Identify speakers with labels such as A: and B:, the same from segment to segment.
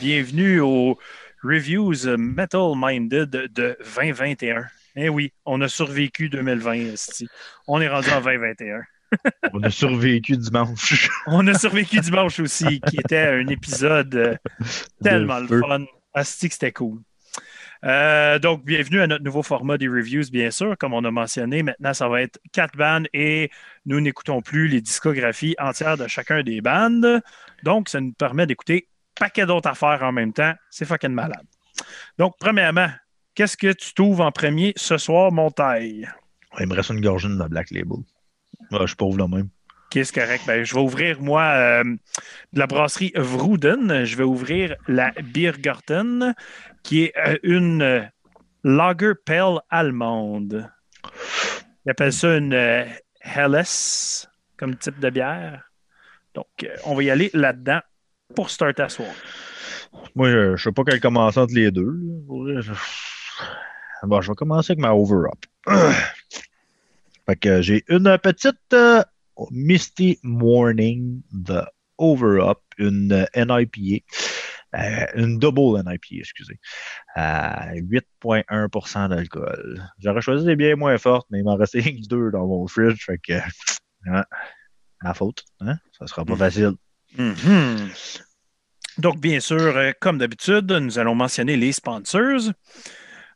A: Bienvenue aux Reviews Metal Minded de 2021. Eh oui, on a survécu 2020, esti. On est rendu en 2021.
B: On a survécu dimanche.
A: On a survécu dimanche aussi, qui était un épisode euh, tellement le fun. Asti que c'était cool. Euh, donc, bienvenue à notre nouveau format des reviews, bien sûr. Comme on a mentionné, maintenant, ça va être quatre bandes et nous n'écoutons plus les discographies entières de chacun des bandes. Donc, ça nous permet d'écouter paquet d'autres affaires en même temps. C'est fucking malade. Donc, premièrement, qu'est-ce que tu trouves en premier ce soir, mon taille?
B: Il me reste une gorgée de Black Label. Ouais, je suis pauvre là même.
A: Ok, c'est correct. Ben, je vais ouvrir, moi, euh, de la brasserie Vrouden. Je vais ouvrir la Biergarten, qui est euh, une euh, lager pale allemande. Ils appellent ça une Helles comme type de bière. Donc, on va y aller là-dedans pour start à soir.
B: Moi, je, je sais pas quel commencer entre les deux. Bon, je vais commencer avec ma Over-Up. fait que j'ai une petite euh, Misty Morning de Over-Up, une NIPA. euh, une double NIPA, excusez. À 8,1% d'alcool. J'aurais choisi des bières moins fortes, mais il m'en restait que deux dans mon fridge. Fait que, hein, ma faute. Hein? Ça sera pas
A: Mhm. Donc, bien sûr, euh, comme d'habitude, nous allons mentionner les sponsors.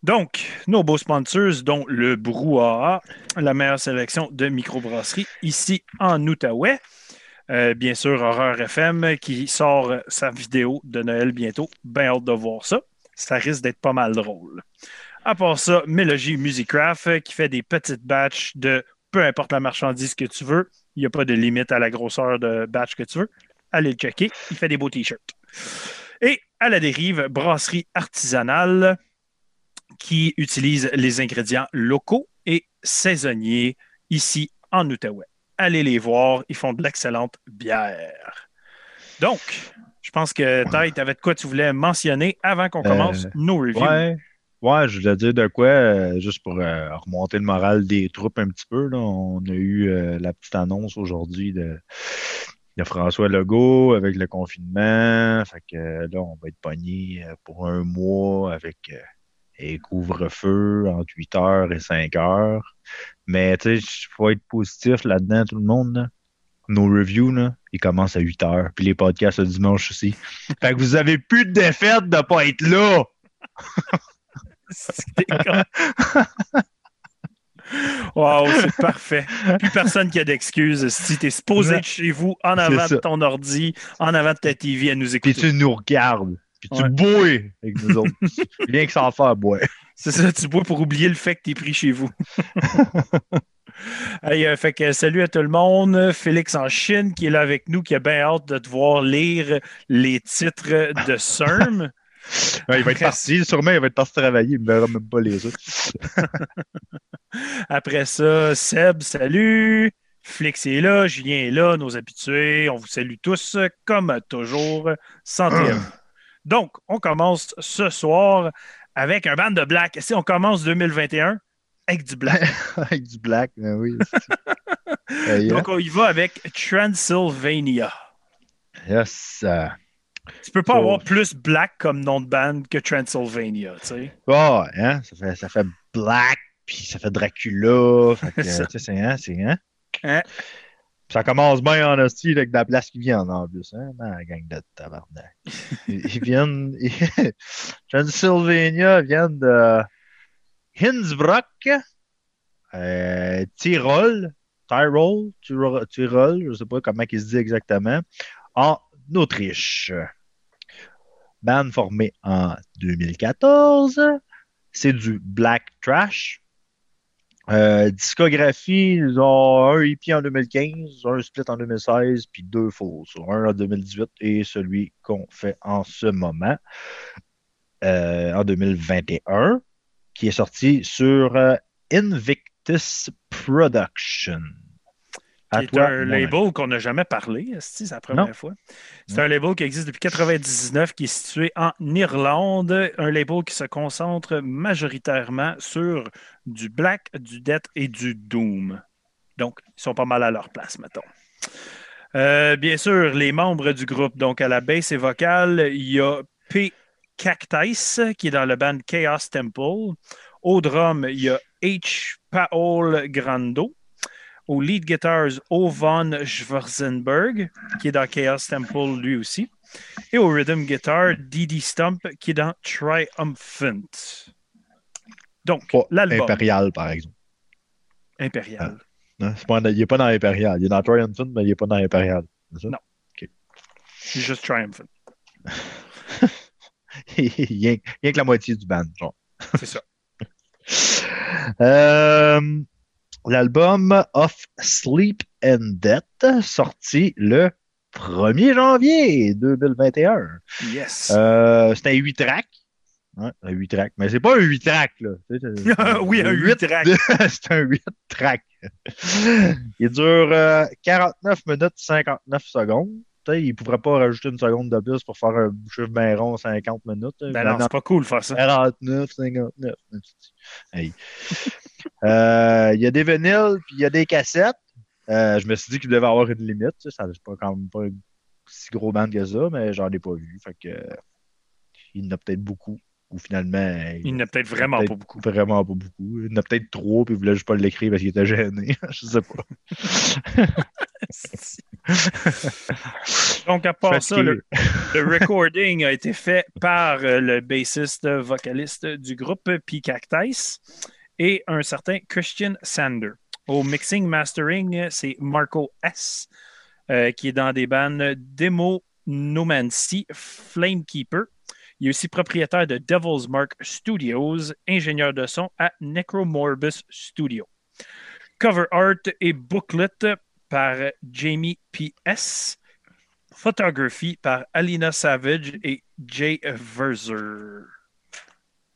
A: Donc, nos beaux sponsors, dont le Brouhaha, la meilleure sélection de microbrasserie ici en Outaouais. Euh, bien sûr, Horreur FM qui sort sa vidéo de Noël bientôt. Bien hâte de voir ça. Ça risque d'être pas mal drôle. À part ça, Mélogie Musicraft euh, qui fait des petites batches de peu importe la marchandise que tu veux. Il n'y a pas de limite à la grosseur de batch que tu veux allez le checker. Il fait des beaux t-shirts. Et à la dérive, brasserie artisanale qui utilise les ingrédients locaux et saisonniers ici en Outaouais. Allez les voir, ils font de l'excellente bière. Donc, je pense que Ty, tu avais de quoi tu voulais mentionner avant qu'on commence
B: Euh,
A: nos reviews?
B: Ouais, ouais, je voulais dire de quoi, euh, juste pour euh, remonter le moral des troupes un petit peu. Là. On a eu la petite annonce aujourd'hui de, de François Legault avec le confinement. Fait que euh, là, on va être pogné euh, pour un mois avec euh, un couvre-feu entre 8 heures et 5 heures. Mais tu sais, il faut être positif là-dedans, tout le monde. là. Nos reviews, là, ils commencent à 8 heures. Puis les podcasts le dimanche aussi. Fait que vous avez plus de défaite de pas être là.
A: Wow, c'est parfait. Plus personne qui a d'excuses. Si tu es supposé être chez vous, en avant de ton ordi, en avant de ta TV, à nous
B: Puis
A: écouter.
B: tu nous regardes. Puis tu
A: Ouais.
B: bois avec nous autres. Rien que sans faire boire.
A: C'est ça, tu bois pour oublier le fait que tu es pris chez vous. Hey, euh, fait que salut à tout le monde. Félix en Chine qui est là avec nous, qui a bien hâte de te voir lire les titres de CERM.
B: Ouais, il va être parti. Sûrement, il va être parti travailler. Il ne verra même pas les autres.
A: Après ça, Seb, salut. Flix est là, Julien est là, nos habitués. On vous salue tous comme toujours. Vous. Donc, on commence ce soir avec un band de black. Si on commence 2021 avec du black.
B: avec du black. Ben oui. Euh, yeah.
A: Donc, on y va avec Transylvania.
B: yes. euh,
A: Tu peux pas
B: So-
A: avoir plus black comme nom de band que Transylvania, tu sais.
B: ah, hein, ça, fait, ça fait black. Puis ça fait Dracula. Fait que, c'est hein, c'est hein?
A: Hein?
B: Ça commence bien en hostie avec de la place qui vient en plus. Hein, dans la gang de tabarnak. Ils, ils viennent. Transylvania viennent de Hinsbrook, euh, Tyrol, Tyrol, Tyrol, Tyrol, je ne sais pas comment il se dit exactement, en Autriche. Band formé en 2014. C'est du black trash. Euh, discographie, ils ont un EP en 2015, un split en 2016, puis deux faux, un en 2018 et celui qu'on fait en ce moment, euh, en 2021, qui est sorti sur euh, Invictus Production.
A: Qui est un label qu'on n'a jamais parlé, c'est la première
B: Non.
A: fois. C'est un label qui existe depuis 1999, qui est situé en Irlande. Un label qui se concentre majoritairement sur du black, du death et du doom. Donc, ils sont pas mal à leur place, mettons. Euh, bien sûr, les membres du groupe. Donc, à la basse et vocale, il y a P. Cactus, qui est dans le band Chaos Temple. Au drum, il y a H. Paul Grando. Au lead guitars, O. Von Schwarzenberg, qui est dans Chaos Temple lui aussi. Et au rhythm guitar, Didi Stump, qui est dans Triumphant. Donc, l'album.
B: Impérial, par exemple.
A: Impérial.
B: Ah. Pas, il n'est pas dans Impérial. Il est dans Triumphant, mais il n'est pas dans Impérial.
A: Non. C'est juste Triumphant.
B: il n'y a, que la moitié du band, genre.
A: C'est ça.
B: euh, L'album Of Sleep and Death, sorti le 1er janvier 2021.
A: Yes.
B: Euh, c'est un 8 tracks. Ouais, un 8 tracks. Mais c'est pas un 8 tracks, là.
A: oui, un 8 tracks.
B: c'est un 8 tracks. Il dure euh, 49 minutes 59 secondes. Il ne pourrait pas rajouter une seconde de plus pour faire un chiffre bien rond 50 minutes.
A: Ben non, c'est pas cool de faire ça.
B: 49, 59. Hey. euh, il y a des vinyles, puis il y a des cassettes. Euh, je me suis dit qu'il devait avoir une limite. Ça n'est pas quand même pas un si gros band que ça, mais j'en ai pas vu. Fait que, il y en a peut-être beaucoup. Finalement.
A: Il n'a peut-être vraiment pas beaucoup.
B: Vraiment pas beaucoup. Il y en a peut-être trop, puis il voulait juste pas l'écrire parce qu'il était gêné. je sais pas.
A: Donc, à part ça, le, recording a été fait par euh, le bassiste vocaliste du groupe P. Cactus et un certain Christian Sander. Au mixing mastering, c'est Marco S. Euh, qui est dans des bandes Demo Nomancy, Flamekeeper. Il est aussi propriétaire de Devil's Mark Studios, ingénieur de son à Necromorbus Studio. Cover art et booklet par Jamie P.S. Photographie par Alina Savage et Jay Verzer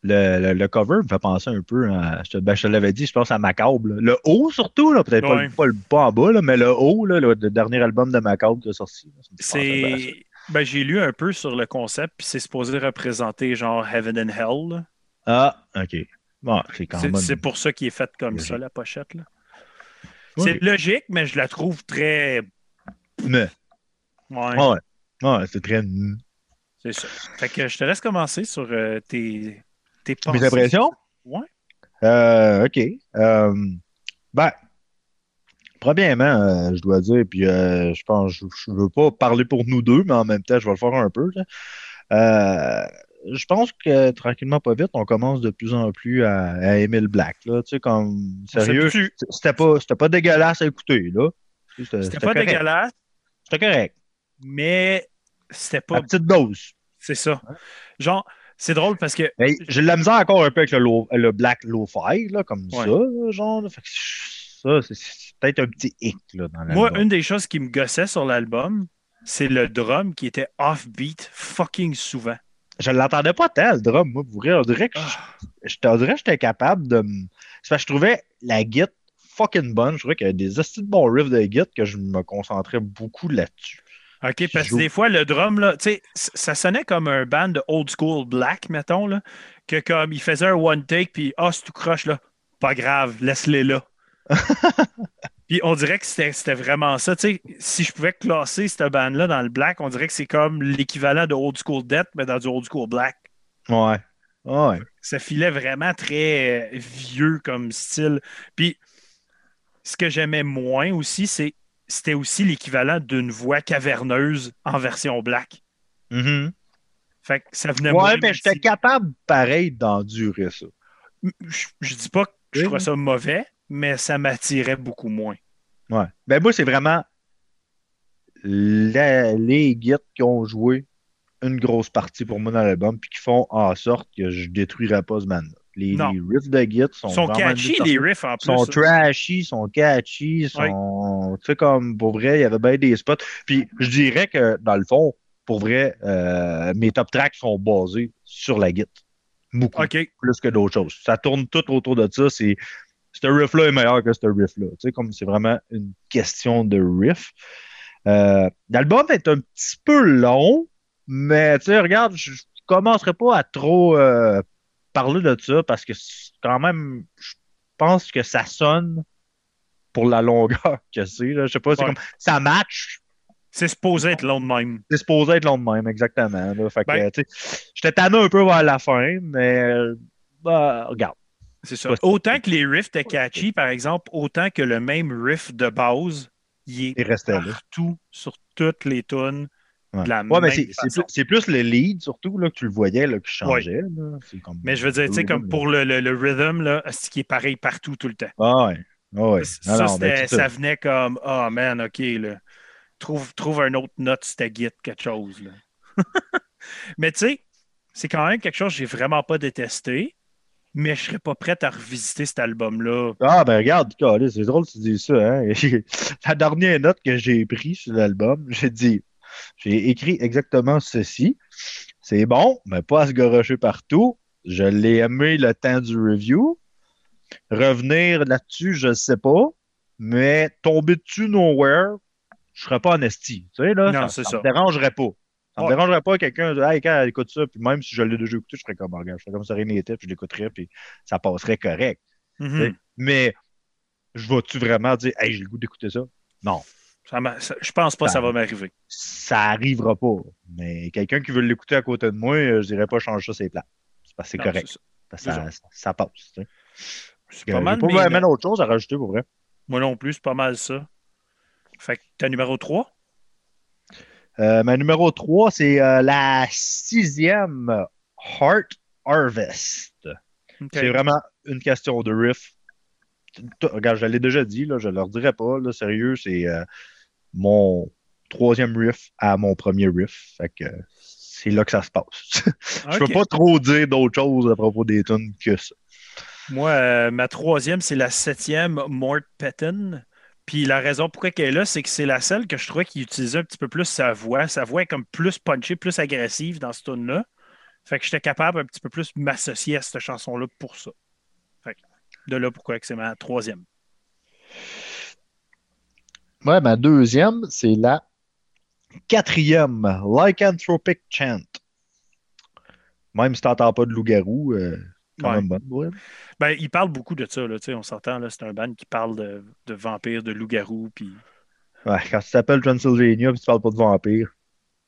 B: le, le, cover me fait penser un peu à. Je te, ben, l'avais dit, je pense à Macabre. Le haut surtout, peut-être pas, le, pas en bas, là, mais le haut, là, le, dernier album de Macabre qui est sorti.
A: C'est. Ben, j'ai lu un peu sur le concept, puis c'est supposé représenter genre Heaven and Hell.
B: Ah, ok. Bon, c'est quand même.
A: C'est pour ça qu'il est fait comme ça, la pochette. Là. C'est logique, mais je la trouve très.
B: Mais.
A: Ouais.
B: Ouais, ouais c'est très.
A: C'est ça. Fait que je te laisse commencer sur euh, tes,
B: mes impressions?
A: Ouais.
B: Euh, OK. Euh, ben, premièrement, euh, je dois dire, puis je pense, je, veux pas parler pour nous deux, mais en même temps, je vais le faire un peu. je pense que tranquillement, pas vite, on commence de plus en plus à, aimer le black. Là. Tu sais, comme sérieux, c'était pas, pas dégueulasse à écouter. là.
A: C'était pas dégueulasse.
B: C'était correct.
A: Mais c'était pas.
B: À petite dose.
A: C'est ça. Genre, c'est drôle parce que.
B: j'ai de la misère encore un peu avec le, le black lo-fi, comme ça, genre. ça, c'est peut-être un petit hic là, dans
A: Moi, une des choses qui me gossait sur l'album, c'est le drum qui était off-beat fucking souvent.
B: Je l'entendais pas tel, le drum, moi, pour vrai. On dirait que ah. je, que j'étais capable de. C'est parce que je trouvais la git fucking bonne. Je trouvais qu'il y avait des astuces de bons riffs de git que je me concentrais beaucoup là-dessus.
A: OK, parce que des fois, le drum, là, ça sonnait comme un band de old school black, mettons, là, que comme il faisait un one take, puis ah, oh, c'est tout croche, là, pas grave, laisse-les là. puis on dirait que c'était vraiment ça. sais, si je pouvais classer cette band-là dans le black, on dirait que c'est comme l'équivalent de old school death, mais dans du old school black.
B: Ouais. Ouais.
A: Ça filait vraiment très vieux comme style. Puis ce que j'aimais moins aussi, c'est c'était aussi l'équivalent d'une voix caverneuse en version black.
B: Mm-hmm.
A: Fait que ça venait
B: Ouais, mais j'étais capable, pareil, d'endurer ça.
A: Je, je, dis pas que je trouve ça mauvais, mais ça m'attirait beaucoup moins.
B: Ouais. Ben moi, c'est vraiment les guides qui ont joué une grosse partie pour moi dans l'album, puis qui font en sorte que je détruirais pas ce man-là. Les, riffs de Git sont,
A: sont catchy, les riffs en plus.
B: sont trashy, sont catchy, sont. Tu sais, comme pour vrai, il y avait bien des spots. Puis je dirais que dans le fond, pour vrai, euh, mes top tracks sont basés sur la Git. Beaucoup. Plus que d'autres choses. Ça tourne tout autour de ça. C'est. Ce riff-là est meilleur que ce riff-là. Tu sais, comme c'est vraiment une question de riff. Euh, L'album est un petit peu long, mais tu sais, regarde, je, ne commencerai pas à trop euh, parler de ça parce que quand même, je pense que ça sonne pour la longueur que c'est. Je sais pas, c'est comme ça match
A: C'est supposé être long de même.
B: C'est supposé être long de même, exactement. Là. Fait
A: Ben-
B: j'étais tanné un peu vers la fin, mais bah, regarde.
A: C'est ça. Autant que les riffs étaient catchy, par exemple, autant que le même riff de base, il est
B: Il restait là.
A: partout sur toutes les tunes.
B: Ouais,
A: de la
B: Ouais, mais
A: même
B: c'est plus, c'est plus le lead, surtout, là, que tu le voyais, là, qui changeait. là. C'est comme-
A: Mais je veux dire, tu sais, comme pour le, le, le rhythm, là, c'est qui est pareil partout tout le temps.
B: Ah ouais. Ah ouais.
A: ça,
B: Non, ben,
A: venait comme Oh man, ok, là. Trouve, trouve un autre note, c'était git, quelque chose. Là. mais tu sais, c'est quand même quelque chose que j'ai vraiment pas détesté, mais je serais pas prête à revisiter cet album-là.
B: Ah, ben regarde, c'est drôle que tu dis ça. Hein? La dernière note que j'ai prise sur l'album, j'ai dit, j'ai écrit exactement ceci. C'est bon, mais pas à se gorocher partout. Je l'ai aimé le temps du review. Revenir là-dessus, je ne sais pas. Mais tomber dessus nowhere, je ne serais pas en esti. Tu sais, là,
A: Non,
B: ça,
A: c'est
B: ça
A: ça.
B: me dérangerait pas. Ça
A: Ouais.
B: me dérangerait pas quelqu'un de Hey, quand elle écoute ça, puis même si je l'ai déjà écouté, je ferais comme regarde, je ferais comme ça rien n'était, puis je l'écouterais, puis ça passerait correct.
A: Mhm.
B: Mais je vais-tu vraiment dire, hey, j'ai le goût d'écouter ça? Non,
A: Ça ça- je pense pas que ça va m'arriver.
B: ça arrivera pas. Mais quelqu'un qui veut l'écouter à côté de moi, euh, je dirais pas change ça, c'est plat. C'est parce que c'est correct. Parce que ça, passe. tu sais.
A: C'est
B: Euh,
A: pas
B: j'ai
A: mal.
B: pas
A: notes.
B: autre chose à rajouter pour vrai.
A: Moi non plus, c'est pas mal ça. Fait que t'as numéro 3?
B: Euh, ma numéro 3, c'est euh, la sixième Heart Harvest. C'est vraiment une question de riff. Regarde, je l'ai déjà dit, là, je ne leur dirai pas. Là, sérieux, c'est euh, mon troisième riff à mon premier riff. Fait que c'est là que ça se passe. Je peux pas trop dire d'autres choses à propos des tunes que ça.
A: Moi, ma troisième, c'est la septième, Mort Patton. Puis la raison pourquoi elle est là, c'est que c'est la seule que je trouvais qui utilisait un petit peu plus sa voix. Sa voix est comme plus punchée, plus agressive dans ce tune-là. Fait que j'étais capable un petit peu plus m'associer à cette chanson-là pour ça. Fait que de là pourquoi c'est ma troisième.
B: Ouais, ma deuxième, c'est la quatrième, Lycanthropic Chant. Même si t'entends pas de loup-garou, euh, quand
A: Ouais.
B: même bonne. ouais.
A: Ben, il parle beaucoup de ça, là, on s'entend, c'est un band qui parle de, de vampires, de loups-garous, puis
B: Ouais, quand tu t'appelles Transylvania et tu parles pas de vampire,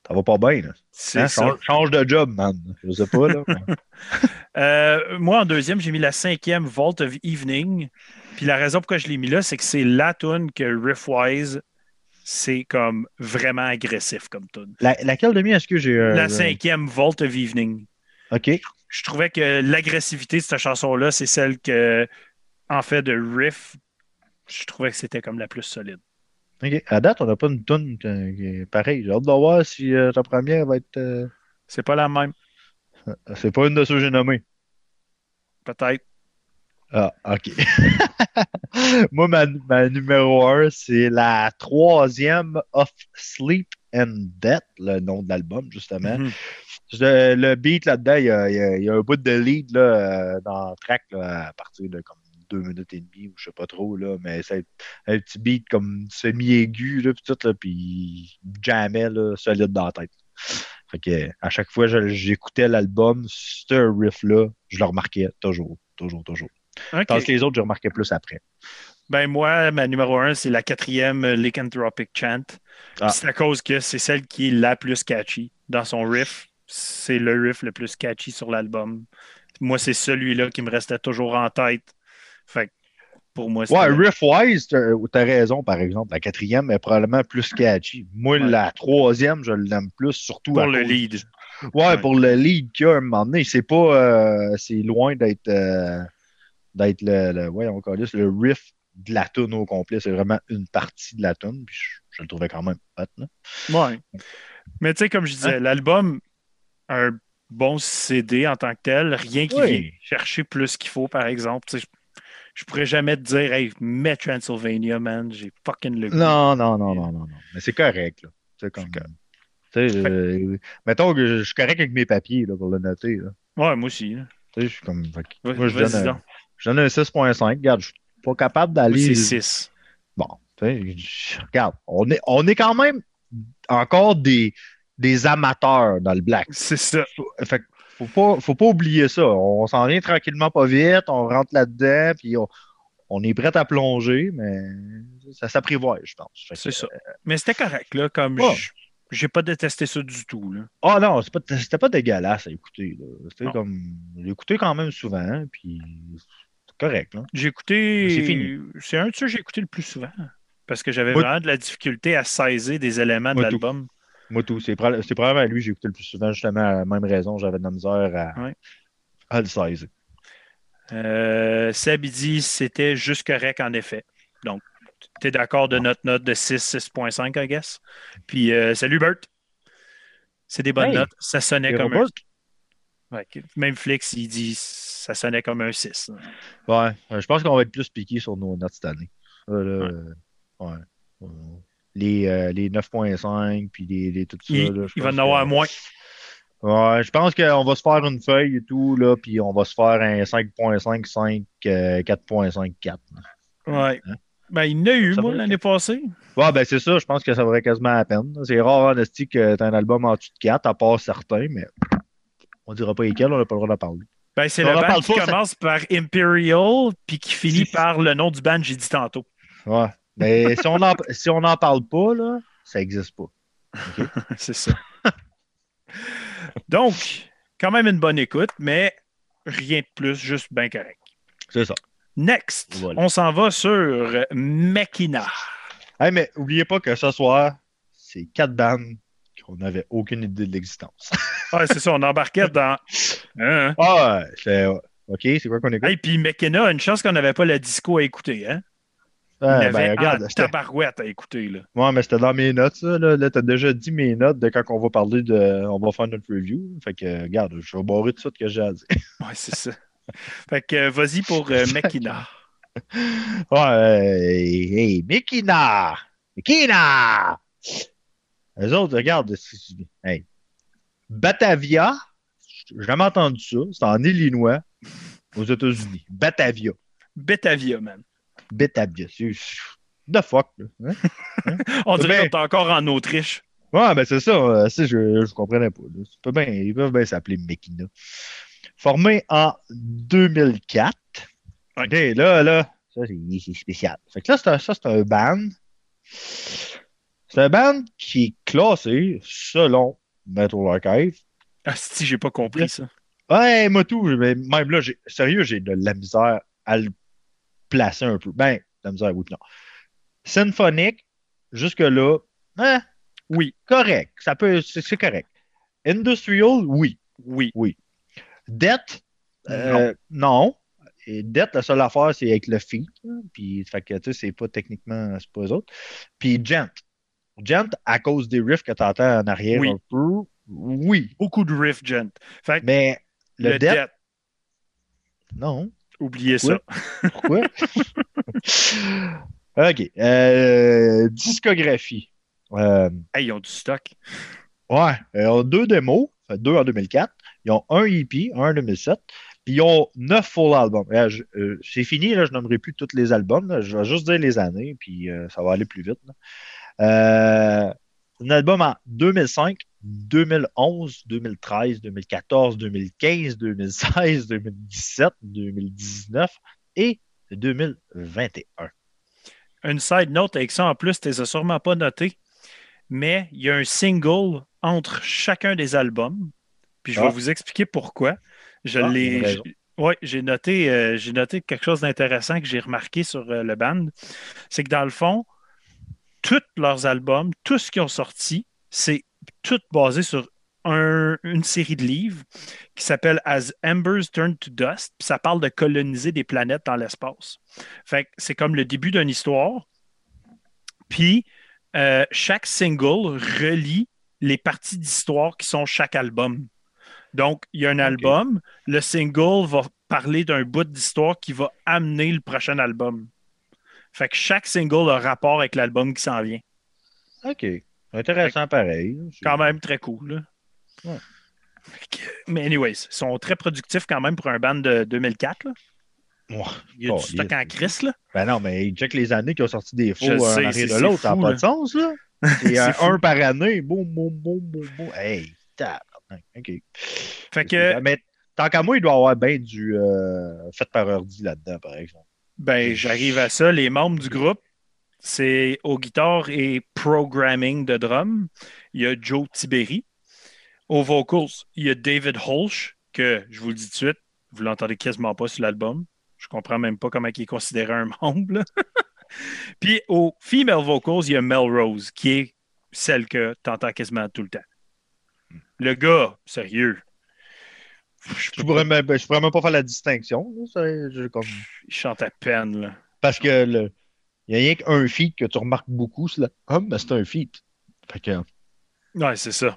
B: ça va pas bien. Là. Hein,
A: ça.
B: change, change de job, man. Je sais pas. Là.
A: Euh, moi, en deuxième, j'ai mis la cinquième Vault of Evening. Puis la raison pourquoi je l'ai mis là, c'est que c'est la tune que riff-wise, c'est comme vraiment agressif comme tune.
B: La- laquelle de mieux est-ce que j'ai. euh,
A: La
B: euh,
A: cinquième Vault of Evening.
B: OK.
A: Je trouvais que l'agressivité de cette chanson-là, c'est celle que, en fait, de riff, je trouvais que c'était comme la plus solide.
B: À date, on n'a pas une tune euh, qui est pareille. J'ai hâte de voir si euh, ta première va être. euh,
A: C'est pas la même,
B: C'est pas une de ceux que j'ai nommées.
A: peut-être.
B: Ah, OK. Moi, ma, ma numéro un, c'est la troisième Of Sleep and Death, le nom de l'album, justement.
A: Mhm.
B: Le beat là-dedans, il y, a, il y un bout de lead là, euh, dans le track là, à partir de comme deux minutes et demie ou je sais pas trop, là, mais c'est un petit beat comme semi-aigu, puis tout, là, puis jamais solide dans la tête. Fait que à chaque fois que j'écoutais l'album, ce riff-là, je le remarquais toujours, toujours, toujours.
A: OK.
B: Tandis que les autres, je remarquais plus après.
A: Ben moi, ma numéro un, c'est la quatrième euh, Lycanthropic Chant.
B: Ah.
A: C'est à cause que c'est celle qui est la plus catchy dans son riff. C'est le riff le plus catchy sur l'album. Moi, c'est celui-là qui me restait toujours en tête. Fait que pour moi, c'était
B: Ouais, riff-wise, t'as t'as raison, par exemple. La quatrième est probablement plus catchy. Moi,
A: Ouais.
B: la troisième, je l'aime plus, surtout
A: pour
B: à
A: le
B: cause
A: lead.
B: Ouais,
A: Ouais.
B: pour le lead qu'il y a à un moment donné, c'est pas. euh, c'est loin d'être. euh, d'être le. le ouais, on calisse, le riff de la tune au complet. C'est vraiment une partie de la tune. Puis je, je le trouvais quand même hot. Là.
A: Ouais. Mais tu sais, comme je disais,
B: Hein?
A: l'album, un bon CD en tant que tel, rien qui
B: Oui.
A: vient chercher plus qu'il faut, par exemple. Tu sais, je, je pourrais jamais te dire, hey, mets Transylvania, man, j'ai fucking le goût.
B: Non, non, non, non, non, non. Mais c'est correct. Là. C'est comme. Tu sais, euh, mettons que je suis correct avec mes papiers là, pour le noter. Là.
A: Ouais, moi aussi. là.
B: Tu sais, je suis comme. moi, je donne, un, je donne un 6.5. Regarde, je suis pas capable d'aller.
A: c'est 6.
B: Bon, regarde, on est, on est quand même encore des, des amateurs dans le black.
A: C'est ça.
B: Fait faut pas, faut pas oublier ça. On s'en vient tranquillement pas vite, on rentre là-dedans, puis on, on est prêt à plonger, mais ça s'apprivoise, je pense.
A: C'est ça. Mais c'était correct, là. Comme
B: Ouais.
A: j'ai pas détesté ça du tout, là.
B: Ah non, c'est pas- c'était pas dégueulasse à écouter. C'était comme. Écouté quand même souvent, puis correct. Là.
A: J'ai écouté.
B: C'est fini.
A: C'est un de ceux que j'ai écouté le plus souvent. Parce que j'avais
B: Moi-
A: vraiment de la difficulté à saisir des éléments de
B: Moi, tout.
A: l'album.
B: Moi, tout. C'est c'est probablement à lui que j'ai écouté le plus souvent, justement, à la même raison. J'avais de la misère à,
A: Ouais.
B: à le saisir.
A: Euh, Seb, il dit c'était juste correct, en effet. Donc, tu es d'accord de notre note de 6, 6.5, I guess? Puis, euh, salut Bert. C'est des bonnes
B: Hey,
A: notes. Ça sonnait comme un. Ouais, même Flix, il dit ça sonnait comme un 6.
B: Ouais, euh, je pense qu'on va être plus piqué sur nos notes cette année. Euh, là, ouais. Euh, Les, euh, les 9.5, puis les, les tout ça.
A: Il,
B: là, je
A: il va en avoir moins.
B: Ouais, je pense qu'on va se faire une feuille et tout, là, puis on va se faire un 5.5, 5, euh, 4.5, 4.
A: Ouais. Ben, il y en a eu,
B: Ça
A: moi, l'année passée.
B: Ouais, ben c'est ça, je pense que ça vaudrait quasiment la peine. C'est rare, en que t'as un album en dessous de 4, à part certains, mais on dira pas lesquels, on n'a pas le droit d'en parler.
A: Ben, c'est le band qui
B: pas,
A: commence par Imperial, puis qui finit par le nom du band j'ai dit tantôt.
B: Ouais. Mais si on si n'en parle pas, là, ça existe pas.
A: c'est ça. Donc, quand même une bonne écoute, mais rien de plus, juste bien correct.
B: C'est ça.
A: Next,
B: Voilà.
A: on s'en va sur Mekina.
B: Hey, mais oubliez pas que ce soir, c'est quatre bandes qu'on n'avait aucune idée de l'existence.
A: Ah, c'est ça, on embarquait dans. Hein?
B: ah, ouais, c'est. OK, c'est quoi qu'on écoute?
A: Hey, puis Mekina, une chance qu'on n'avait pas la disco à écouter. Hein?
B: Ah, ben, regarde,
A: tabarouette à écouter. Là.
B: Ouais, mais c'était dans mes notes, ça. Là, là t'as déjà dit mes notes de quand on va parler de. On va faire notre review. Fait que, regarde, je vais barrer tout ça que j'ai à dire.
A: Ouais, c'est ça. Fait que euh, vas-y pour euh, Mekina.
B: Ouais, hey, hey, Mikina! Mikina! Les autres, regarde. Hey. Batavia, j'ai jamais entendu ça. C'est en Illinois, aux États-Unis. Batavia.
A: Betavia, man.
B: Batavia. C'est. The fuck, là. Hein?
A: On dirait qu'on est encore en Autriche.
B: Ouais, ben c'est ça. euh, je, je comprenais pas. là. Bien- ils peuvent bien s'appeler Mekina. Formé en 2004.
A: Ouais.
B: OK, là, là, ça, c'est spécial. Fait que là, ça, c'est un band. C'est un band qui est classé selon Metal Archive.
A: Ah, si, j'ai pas compris ça.
B: Ouais, moi tout, mais même là, j'ai, sérieux, j'ai de la misère à le placer un peu. Ben, de la misère, oui, non. Symphonique, jusque-là, hein,
A: Oui,
B: correct. Ça peut, c'est, correct. Industrial, oui.
A: oui.
B: Dette, euh, non. Et dette, la seule affaire, c'est avec le feat. Puis, fait que, tu sais, c'est pas techniquement, c'est pas eux autres. Puis, Gent. Gent, à cause des riffs que tu entends en arrière
A: Oui.
B: un peu, oui.
A: Beaucoup de riff, gent. Fait
B: Mais le,
A: le death,
B: non.
A: oubliez ça.
B: Pourquoi? OK. Euh, discographie. Euh,
A: Hey, ils ont du stock.
B: ouais. Ils ont deux démos, deux en 2004. Ils ont un EP, un en 2007. Puis ils ont neuf full albums. Euh, euh, c'est fini, là, je nommerai plus tous les albums. là. Je vais juste dire les années, puis euh, ça va aller plus vite. là. Euh, un album en 2005, 2011, 2013, 2014, 2015, 2016, 2017, 2019 et 2021.
A: Une side note avec ça en plus, tu les as sûrement pas noté, mais il y a un single entre chacun des albums. Puis je
B: Ah.
A: vais vous expliquer pourquoi. Je
B: Ah,
A: l'ai. Oui, j'ai noté, euh, j'ai noté quelque chose d'intéressant que j'ai remarqué sur euh, le band. C'est que dans le fond, tous leurs albums, tout ce qu'ils ont sorti, c'est tout basé sur un- une série de livres qui s'appelle As Embers Turn to Dust. Puis ça parle de coloniser des planètes dans l'espace. Fait c'est comme le début d'une histoire. Puis euh, chaque single relie les parties d'histoire qui sont chaque album. Donc, il y a un album, le single va parler d'un bout d'histoire qui va amener le prochain album. Fait que chaque single a rapport avec l'album qui s'en vient.
B: OK. Intéressant pareil.
A: Quand même très cool. là.
B: Ouais.
A: Mais anyways, ils sont très productifs quand même pour un band de 2004. là.
B: Ouais.
A: Il y a
B: Oh,
A: du stock
B: yes.
A: en crise, là.
B: Ben non, mais check les années qui ont sorti des faux un en
A: sais,
B: arrière
A: c'est-
B: de l'autre. Ça n'a pas de sens, là. C'est
A: C'est
B: un,
A: fou.
B: par année. Boum, boum, boum, boum, boum. Hey, tabarnak. OK.
A: Fait que,
B: Mais tant qu'à moi, il doit y avoir bien du euh, fait par ordi là-dedans, par exemple.
A: Ben, j'arrive à ça. Les membres du groupe, c'est au guitare et programming de drum. Il y a Joe Tiberi. Aux vocals, il y a David Holsch, que je vous le dis tout de suite, vous l'entendez quasiment pas sur l'album. Je comprends même pas comment il est considéré un membre. Puis aux female vocals, il y a Melrose, qui est celle que tu entends quasiment tout le temps. Le gars, sérieux. Je
B: Je pourrais, même, ben, je pourrais même pas faire la distinction. ça, je- comme-
A: Il chante à peine. Là.
B: Parce que le... il y a rien qu'un feat que tu remarques beaucoup sur l'album, mais c'est un feat. Fait que,
A: Ouais, c'est ça.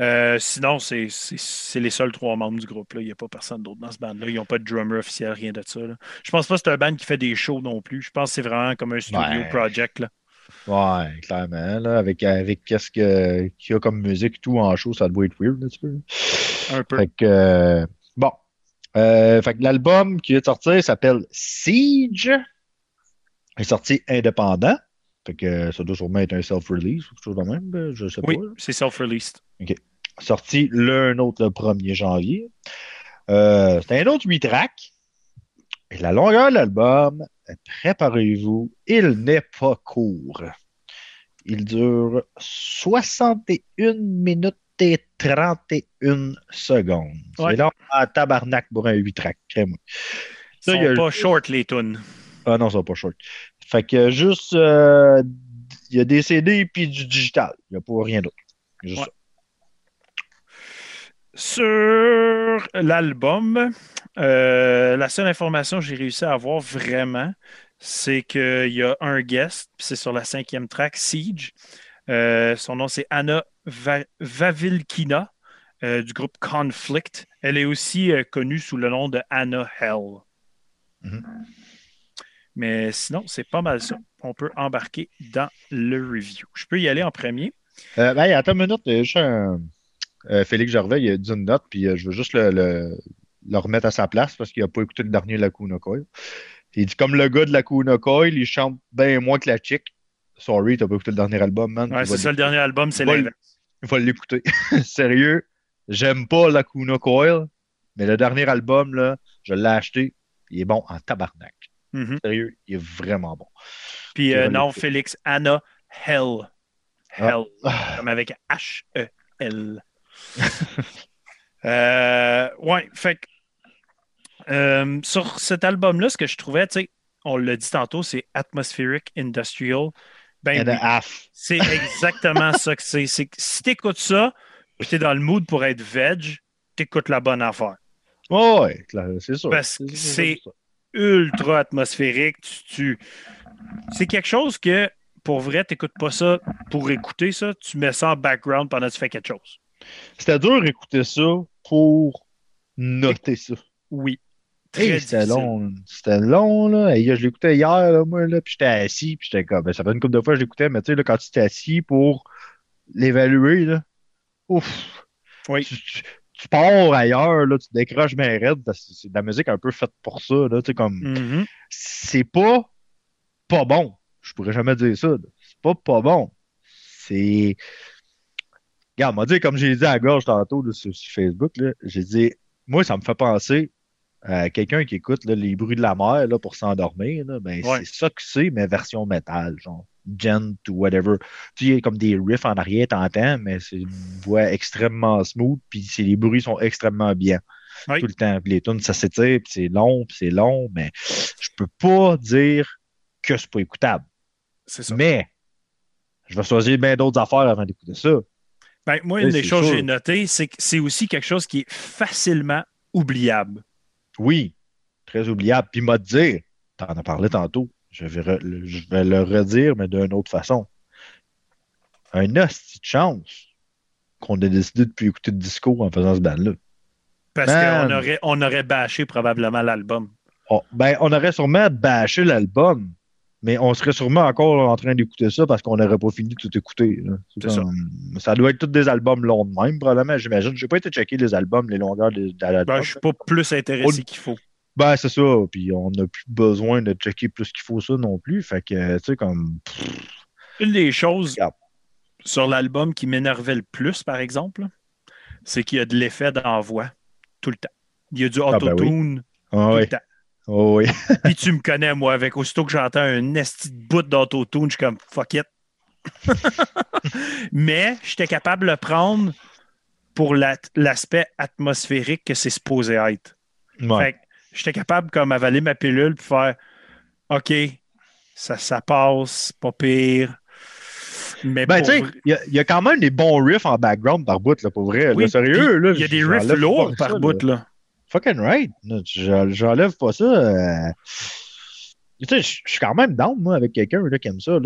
A: Euh, sinon, c'est c'est- c'est les seuls trois membres du groupe. là. Il n'y a pas personne d'autre dans ce band-là. Ils n'ont pas de drummer officiel, rien de ça. là. Je pense pas que c'est un band qui fait des shows non plus. Je pense que c'est vraiment comme un studio
B: Ouais.
A: project. Là.
B: Ouais, clairement, là, avec, avec qu'est-ce que- qu'il y a comme musique tout en show, ça doit être weird un petit peu.
A: Un peu.
B: Fait que, euh, bon. Euh, fait que l'album qui est sorti s'appelle Siege. Il est sorti indépendant. Fait que ça doit sûrement être un self-release ou quelque chose de même, ben, je sais
A: Oui,
B: pas. là.
A: c'est self-released.
B: Sorti l'un autre le 1er janvier. Euh, c'est un autre 8 tracks. Et la longueur de l'album, préparez-vous, il n'est pas court. Il dure 61 minutes et 31 secondes.
A: Ouais.
B: C'est là en tabarnak pour un 8 tracks, crème.
A: Ils
B: Ça,
A: sont pas short, les tunes.
B: Ah non, ça va pas short. Fait que juste, euh, il y a des CD puis du digital. Il n'y a pas rien d'autre. Juste
A: Ouais.
B: ça.
A: Sur l'album, euh, la seule information que j'ai réussi à avoir vraiment, c'est qu'il y a un guest, c'est sur la cinquième track, Siege. Euh, son nom, c'est Anna Va- Vavilkina euh, du groupe Conflict. Elle est aussi connue sous le nom de Anna Hell.
B: Mhm.
A: Mais sinon, c'est pas mal ça. On peut embarquer dans le review. Je peux y aller en premier?
B: Ben, attends une minute, juste un- euh, Félix Gervais, il a dit une note, puis euh, je veux juste le, le- le remettre à sa place parce qu'il n'a pas écouté le dernier Lacuna Coil. Il dit comme le gars de Lacuna Coil, il chante bien moins que la chick. Sorry, t'as pas écouté le dernier album, man.
A: Ouais, c'est ça, le dernier album, c'est
B: Va
A: l'inverse.
B: Il faut l'écouter. Sérieux, j'aime pas Lacuna Coil, mais le dernier album, là, je l'ai acheté. Il est bon en tabarnak.
A: Mhm.
B: Sérieux, il est vraiment bon.
A: Puis euh, non. Félix, Anna Hell. Hell.
B: Ah.
A: Comme avec H-E-L. euh, ouais, fait que euh, sur cet album-là, ce que je trouvais, tu sais, on l'a dit tantôt, c'est Atmospheric Industrial. Ben, oui, c'est exactement ça que c'est. Si t'écoutes ça, puis t'es dans le mood pour être veg, t'écoutes la bonne affaire.
B: Oh, ouais, c'est sûr.
A: Parce que
B: C'est-
A: c'est- ultra atmosphérique. Tu, tu- C'est quelque chose que, pour vrai, tu n'écoutes pas ça pour écouter ça. Tu mets ça en background pendant que tu fais quelque chose.
B: C'était dur d'écouter ça pour noter ça.
A: Oui.
B: Hey, c'était long. C'était long, là. Hey, je l'écoutais hier, là, moi, là, puis j'étais assis, puis j'étais comme, ben, ça fait une couple de fois que je l'écoutais, mais tu sais, là, quand tu t'es assis pour l'évaluer, là, ouf.
A: Oui.
B: Tu, tu- tu pars ailleurs, là, tu décroches bien raide, c'est de la musique un peu faite pour ça, là, tu sais, comme,
A: Mhm.
B: c'est pas pas bon. Je pourrais jamais dire ça. là. C'est pas pas bon. C'est. Regarde, dit, comme j'ai dit à la gorge tantôt là, sur, sur Facebook, j'ai dit, moi, ça me fait penser à quelqu'un qui écoute là, les bruits de la mer là, pour s'endormir. Ben,
A: Ouais.
B: C'est ça que c'est, mais version métal, genre gent ou whatever. Tu sais, il y a comme des riffs en arrière, t'entends, mais c'est une voix extrêmement smooth, puis les bruits sont extrêmement bien.
A: Oui.
B: Tout le temps. Puis les tunes, ça s'étire, puis c'est long, puis c'est long, mais je peux pas dire que c'est pas écoutable.
A: C'est ça.
B: Mais je vais choisir bien d'autres affaires avant d'écouter ça.
A: Ben, moi, une des choses que j'ai notées, c'est que c'est aussi quelque chose qui est facilement oubliable.
B: Oui, très oubliable. Puis m'a dire, t'en as parlé tantôt, je vais, re- je vais le redire, mais d'une autre façon. Un hostie de chance qu'on ait décidé de plus écouter de disco en faisant ce band-là.
A: Parce qu'on aurait, on aurait bâché probablement l'album.
B: Oh, ben, on aurait sûrement bâché l'album, mais on serait sûrement encore en train d'écouter ça parce qu'on n'aurait pas fini de tout écouter.
A: ça.
B: doit être tous des albums longs de même, probablement, j'imagine. Je n'ai pas été checker les albums, les longueurs de, l'album.
A: Ben, je suis pas plus intéressé qu'il faut.
B: Ben, c'est ça. Puis on n'a plus besoin de checker plus qu'il faut ça non plus. Fait que, tu sais, comme.
A: Une des choses sur l'album qui m'énervait le plus, par exemple, c'est qu'il y a de l'effet d'envoi tout le temps. Il y a du
B: ben oui.
A: autotune
B: Ah
A: tout le temps.
B: Oh oui.
A: Puis tu me connais, moi, avec aussitôt que j'entends un esti de bout d'autotune, je suis comme fuck it. Mais j'étais capable de le prendre pour la- l'aspect atmosphérique que c'est supposé être.
B: Ouais.
A: Fait que j'étais capable comme avaler ma pilule puis faire OK, ça, ça passe, pas pire. Mais
B: Ben, tu sais, il y, a- il y a quand même des bons riffs en background par bout, là, pour vrai.
A: Oui,
B: là, sérieux, là.
A: il y a des riffs lourds par
B: ça,
A: bout,
B: là. Fucking right. J'enlève pas ça. euh. Tu sais, je suis quand même down, moi, avec quelqu'un qui aime ça,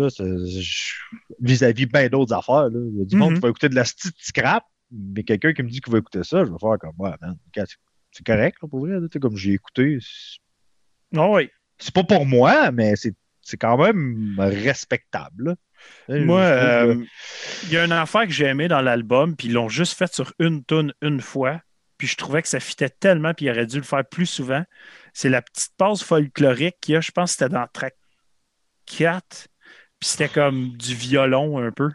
B: Vis-à-vis bien d'autres affaires, là. Il y a du monde
A: Mhm.
B: qui va écouter de la petite scrap, mais quelqu'un qui me dit qu'il va écouter ça, je vais faire comme, ouais, man, c'est- correct, là, pour vrai, là, comme j'ai écouté. c'est-
A: Ah oui.
B: C'est pas pour moi, mais c'est c'est quand même respectable, là.
A: Moi,
B: que-
A: euh, il y a une affaire que j'ai aimé dans l'album, puis ils l'ont juste fait sur une tune une fois, puis je trouvais que ça fitait tellement, puis ils auraient dû le faire plus souvent. C'est la petite pause folklorique qu'il y a, je pense que c'était dans track 4, puis c'était comme du violon un peu.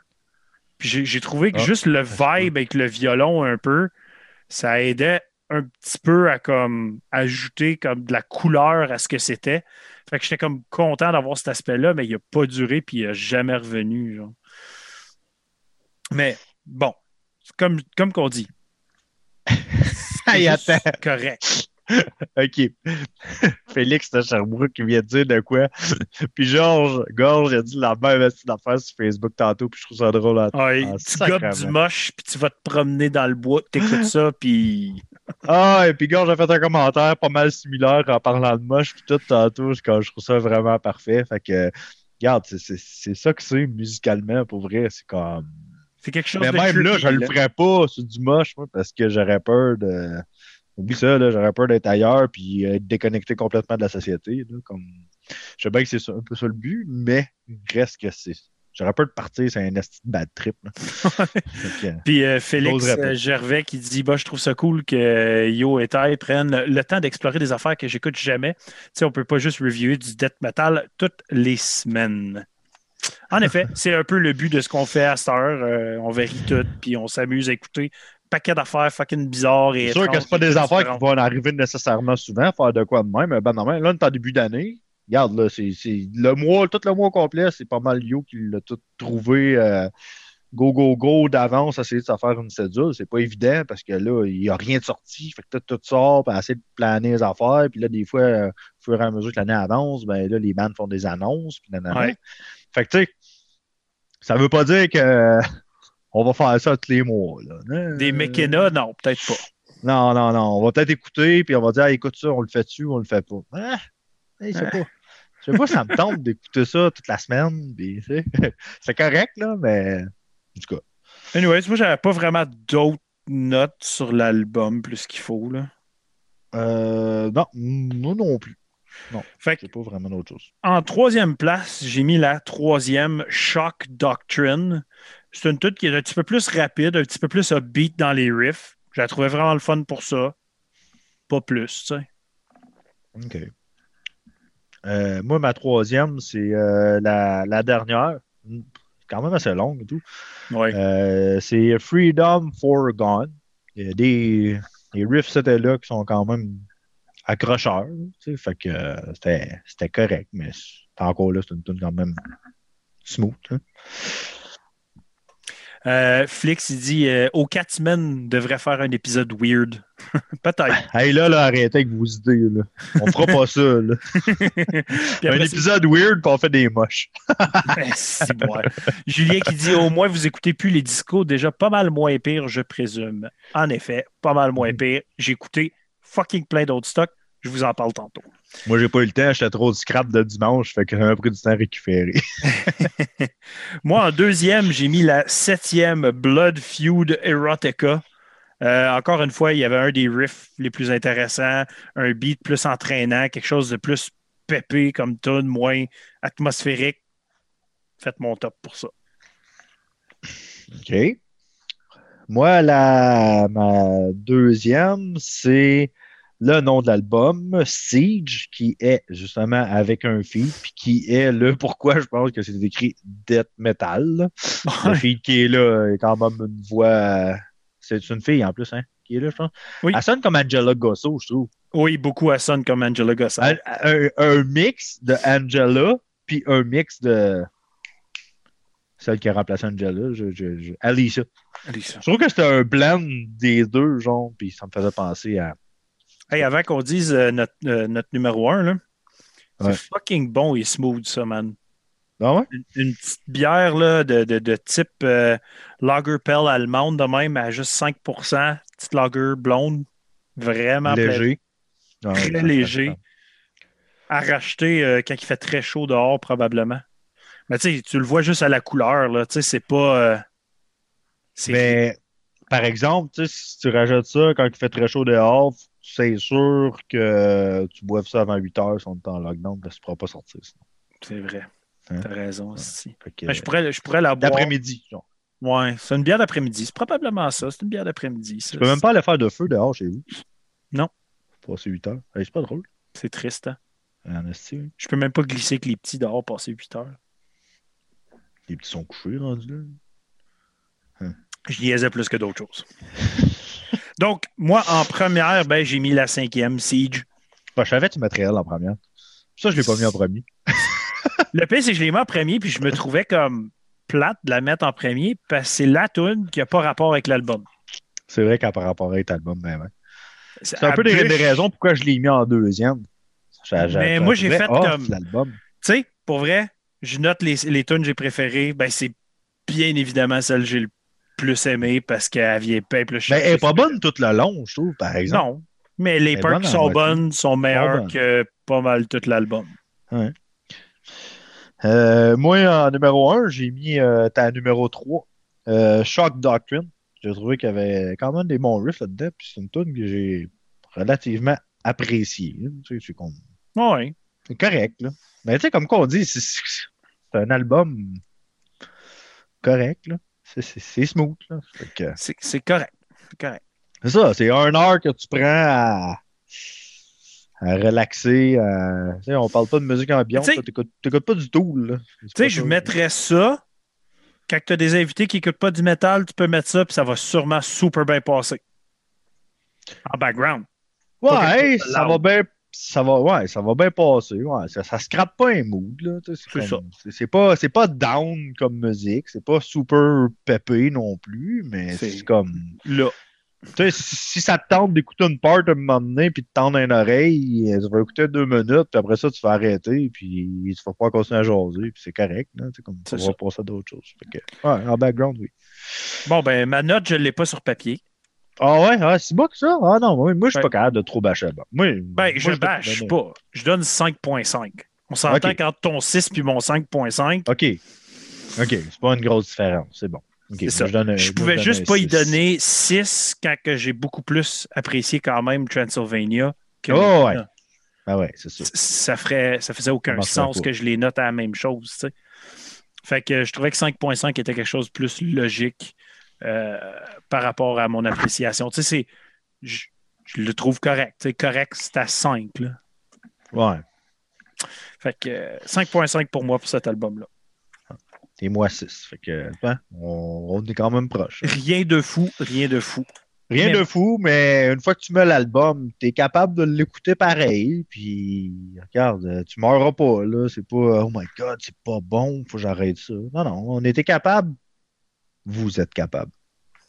A: Puis j'ai trouvé que
B: Ah,
A: juste le vibe avec le violon un peu, ça aidait un petit peu à comme ajouter comme de la couleur à ce que c'était. Fait que j'étais comme content d'avoir cet aspect-là, mais il n'a pas duré puis il n'a jamais revenu. genre. Mais bon, comme, comme qu'on dit.
B: Hey, attends.
A: Correct.
B: OK. Félix de Sherbrooke qui vient de dire de quoi? puis Georges, Georges a dit la même affaire sur Facebook tantôt, puis je trouve ça drôle. à-
A: Ouais, tu gobes du moche, puis tu vas te promener dans le bois, t'écoutes ça, puis
B: Ah, et puis Georges a fait un commentaire pas mal similaire en parlant de moche, puis tout tantôt, je, je trouve ça vraiment parfait. Fait que, regarde, c'est ça que c'est musicalement, pour vrai. C'est comme.
A: C'est quelque chose
B: Mais
A: de
B: même là, je le ferais pas sur du moche, moi, parce que j'aurais peur de. Oublie ça, là, j'aurais peur d'être ailleurs puis être déconnecté complètement de la société. Là, comme... Je sais bien que c'est un peu ça le but, mais reste que c'est. J'aurais peur de partir, c'est un esti de bad trip.
A: Puis euh, Félix euh, Gervais qui dit bah, Je trouve ça cool que euh, Yo et Tai prennent le, le temps d'explorer des affaires que j'écoute jamais. Tu sais, on peut pas juste reviewer du death metal toutes les semaines. En effet, c'est un peu le but de ce qu'on fait à cette heure. Euh, on varie tout, puis on s'amuse à écouter paquet d'affaires fucking bizarres et
B: C'est sûr que c'est pas des affaires qui vont arriver nécessairement souvent, faire de quoi de même. Mais ben non, là, on est en début d'année. Regarde, là, c'est le mois, tout le mois complet, c'est pas mal Yo qui l'a tout trouvé euh, go, go, go d'avance, essayer de se faire une cédule. C'est pas évident parce que là, il n'y a rien de sorti. Fait que tout, tout sort, puis essayer de planer les affaires. Puis là, des fois, euh, au fur et à mesure que l'année avance, ben là, les bandes font des annonces. Puis.
A: Ouais.
B: Fait que tu sais, ça veut pas dire que on va faire ça tous les mois. Là.
A: Des mécénas, non, peut-être pas.
B: non, non, non. On va peut-être écouter, puis on va dire, Ah, écoute ça, on le fait dessus ou on le fait pas? Ah, je sais pas. Je sais pas si ça me tente d'écouter ça toute la semaine. puis, tu sais. C'est correct, là, mais en tout cas.
A: Anyways, moi, j'avais pas vraiment d'autres notes sur l'album plus qu'il faut. Là.
B: Euh, non, moi non plus.
A: Fait que
B: C'est pas vraiment autre chose.
A: En troisième place, j'ai mis la troisième Shock Doctrine. C'est une toute qui est un petit peu plus rapide, un petit peu plus upbeat dans les riffs. Je la trouvais vraiment le fun pour ça. Pas plus, tu sais.
B: OK. Euh, moi, ma troisième, c'est euh, la, la dernière. C'est quand même assez longue et tout.
A: Ouais.
B: Euh, c'est Freedom for Gone. Il y a des, des riffs c'était là qui sont quand même sais, Fait que euh, c'était c'était correct, mais c'est- encore là, c'est une tune quand même smooth. hein.
A: Euh, Flix, il dit euh, Au Catman devrait faire un épisode weird. Peut-être.
B: Hey là, là, arrêtez avec vos idées. Là. On fera pas ça. Là. Un épisode weird, puis on fait des moches.
A: C'est bon. Julien qui dit Au moins, vous écoutez plus les discos, déjà pas mal moins pire, je présume. En effet, pas mal moins pire. J'ai écouté fucking plein d'autres stocks. Je vous en parle tantôt.
B: Moi, j'ai pas eu le temps, j'étais trop de scrap de dimanche, fait que j'ai pris du temps à récupérer.
A: Moi, en deuxième, j'ai mis la septième Blood Feud Erotica. Euh, encore une fois, il y avait un des riffs les plus intéressants, un beat plus entraînant, quelque chose de plus pépé comme tune, moins atmosphérique. Faites mon top pour ça.
B: OK. Moi, la, ma deuxième, c'est le nom de l'album, Siege, qui est justement avec un feed, puis qui est le pourquoi je pense que c'est écrit Death Metal. là. Le feed qui est là, est quand même une voix. C'est une fille en plus, hein, qui est là, je pense.
A: Oui.
B: Elle sonne comme Angela Gosso, je trouve.
A: Oui, beaucoup elle sonne comme Angela Gossard.
B: Un, un- un mix de Angela, puis un mix de celle qui a remplacé Angela, je, je. Je trouve que c'était un blend des deux, genre, puis ça me faisait penser à.
A: Hey, avant qu'on dise euh, notre, euh, notre numéro 1, là,
B: Ouais.
A: c'est fucking bon et smooth, ça, man.
B: Ah ouais?
A: Une, une petite bière là, de, de, de type euh, Lagerpell allemande, de même, à juste 5% petite lager blonde, vraiment
B: Léger. Ouais,
A: Très léger. à racheter euh, quand il fait très chaud dehors, probablement. Mais tu tu le vois juste à la couleur, là. Tu sais, c'est pas.
B: Mais, par exemple, si tu rajoutes ça quand il fait très chaud dehors, c'est sûr que tu boives ça avant 8 heures si on est en lockdown, parce que tu ne pourras pas sortir. sinon.
A: c'est vrai.
B: Hein?
A: T'as raison, aussi.
B: Que,
A: Ben, je, pourrais, je pourrais la boire.
B: D'après-midi. genre.
A: Ouais, c'est une bière d'après-midi. C'est probablement ça. C'est une bière d'après-midi.
B: Tu peux même pas aller faire de feu dehors chez vous.
A: Non.
B: Passer 8 heures. C'est pas drôle.
A: C'est triste, hein?
B: En esti, oui.
A: Je peux même pas glisser avec les petits dehors passer 8 heures.
B: Les petits sont couchés rendus là.
A: Je niaisais plus que d'autres choses. Donc, moi, en première, ben, j'ai mis la cinquième, Siege.
B: Bah, je savais que tu mettrais elle en première. Ça, je l'ai pas mis en premier.
A: Le pire, c'est que je l'ai mis en premier, puis je me trouvais comme plate de la mettre en premier, parce que c'est la tune qui n'a pas rapport avec l'album.
B: C'est vrai qu'à par rapport à cet album, ben ouais.
A: C'est
B: un peu des, des raisons pourquoi je l'ai mis en deuxième. J'ai-
A: Mais moi, j'ai fait comme-
B: l'album.
A: Tu sais, pour vrai, je note les, les tunes que j'ai préférées. Ben, c'est bien évidemment celle que j'ai le plus aimée parce qu'elle vient pas plus
B: Mais elle est pas bonne tout le long, je trouve, par exemple.
A: Non. Mais les parts qui sont bonnes sont meilleures
B: bonne.
A: que pas mal tout l'album.
B: Euh, moi, en numéro 1, j'ai mis euh, ta numéro 3, euh, Shock Doctrine. J'ai trouvé qu'il y avait quand même des bons riffs là-dedans, puis c'est une tune que j'ai relativement appréciée. Tu sais, c'est comme-
A: Ouais.
B: c'est correct, là. Mais tu sais, comme qu'on dit, c'est c'est un album correct, là. C'est- smooth,
A: C'est correct. C'est correct.
B: C'est ça, c'est un heure que tu prends à, à relaxer. à- tu sais, on parle pas de musique ambiante,
A: Tu
B: t'écoutes pas du tout.
A: Tu sais, je mettrais ça. Quand tu as des invités qui n'écoutent pas du métal, tu peux mettre ça, puis ça va sûrement super bien passer. En background.
B: Ouais, ça va bien. Ça va, ouais, ça va bien passer. Ouais, ça, ça scrape pas un mood. Tu
A: C'est
B: pas, pas down comme musique. C'est pas super pépé non plus, mais
A: C'est-
B: comme.
A: Là.
B: Tu sais, si ça te tente d'écouter une part à un moment donné, puis de tendre une oreille, ça va écouter deux minutes, puis après ça, tu vas arrêter, puis tu vas pas continuer à jaser, puis c'est correct. Là, tu sais, comme, on va passer à d'autres choses. Fait que, ouais, en background, oui.
A: Bon, ben, ma note, je ne l'ai pas sur papier.
B: Ah ouais, ah, c'est bon que ça? Ah non, moi, moi je suis pas capable de trop bâcher là-bas. Moi,
A: Ben,
B: moi,
A: je bâche pas. Je donne 5.5. On s'entend
B: Ok.
A: qu'entre ton 6 puis mon 5.5,
B: OK. OK, c'est pas une grosse différence. C'est bon.
A: Ça.
B: Je, donne un-
A: Je
B: moi,
A: pouvais juste pas y donner 6 quand j'ai beaucoup plus apprécié quand même Transylvania. que
B: Oh, ouais. Ah ouais, c'est ça.
A: C- Ça, ferait, ça faisait aucun sens que je les note à la même chose. Fait que je trouvais que 5.5 était quelque chose de plus logique euh, par rapport à mon appréciation. Tu sais, c'est- je, je le trouve correct. tu sais, correct, c'est à 5. là.
B: Ouais.
A: Fait que euh, 5.5 pour moi pour cet album-là.
B: Et moi 6. Fait que, hein, on, on est quand même proche.
A: Rien de fou, rien de fou.
B: Rien
A: Mais-
B: de fou, mais une fois que tu mets l'album, t'es capable de l'écouter pareil. Puis, regarde, tu meurs pas, là. C'est pas, oh my god, c'est pas bon, faut que j'arrête ça. Non, non, on était capable. Vous êtes capable.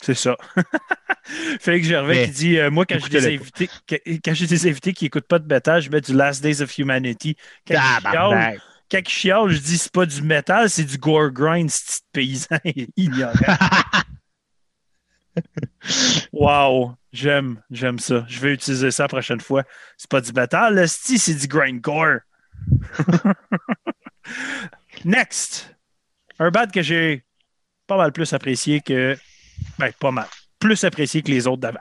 A: C'est ça. Félix Gervais
B: Mais
A: qui dit euh, Moi, quand j'ai des invités, quand j'ai des invités qui n'écoutent pas de métal, je mets du Last Days of Humanity. Quand ils quand chialent, je dis c'est pas du métal, c'est du gore grind, ce petit paysan ignorant. wow, j'aime, j'aime ça. Je vais utiliser ça la prochaine fois. C'est pas du métal, le c'est du grind gore. Next, un bad que j'ai pas mal plus apprécié que. Ben, pas mal. Plus apprécié que les autres d'avant.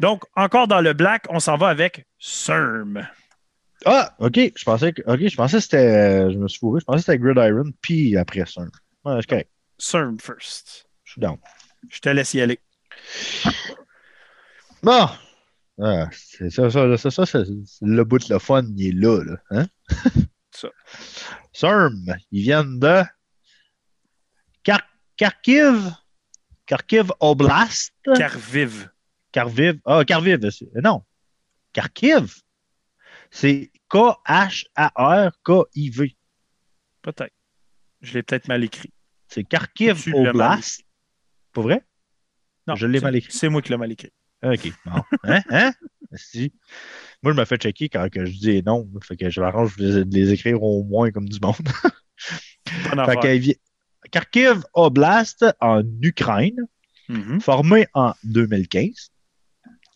A: Donc, encore dans le black, on s'en va avec CERM.
B: Ah, ok, je pensais que, ok, je pensais que c'était, je me suis fourré, je pensais que c'était Gridiron, puis après ça. Ouais, c'est correct.
A: CERM first.
B: Je suis down.
A: Je te laisse y aller.
B: Bon. Ah, c'est ça, ça, ça, ça, c'est- le bout de le fun, il est là, là. Hein?
A: Ça.
B: CERM, ils viennent de Kar- Kharkiv, Kharkiv Oblast,
A: Carviv.
B: Kharviv, ah, Kharviv, c'est- non, Kharkiv, C'est K-H-A-R-K-I-V.
A: Peut-être. Je l'ai peut-être mal écrit.
B: C'est Kharkiv Oblast? Pas vrai?
A: Non,
B: Je l'ai mal écrit.
A: C'est moi qui l'ai mal écrit.
B: OK. Bon. Hein? Hein? Si. Moi, je me fais checker quand que je dis noms. Fait que je m'arrange de les, écrire au moins comme du monde. Fait que, Kharkiv Oblast en Ukraine,
A: Mhm.
B: formé en 2015.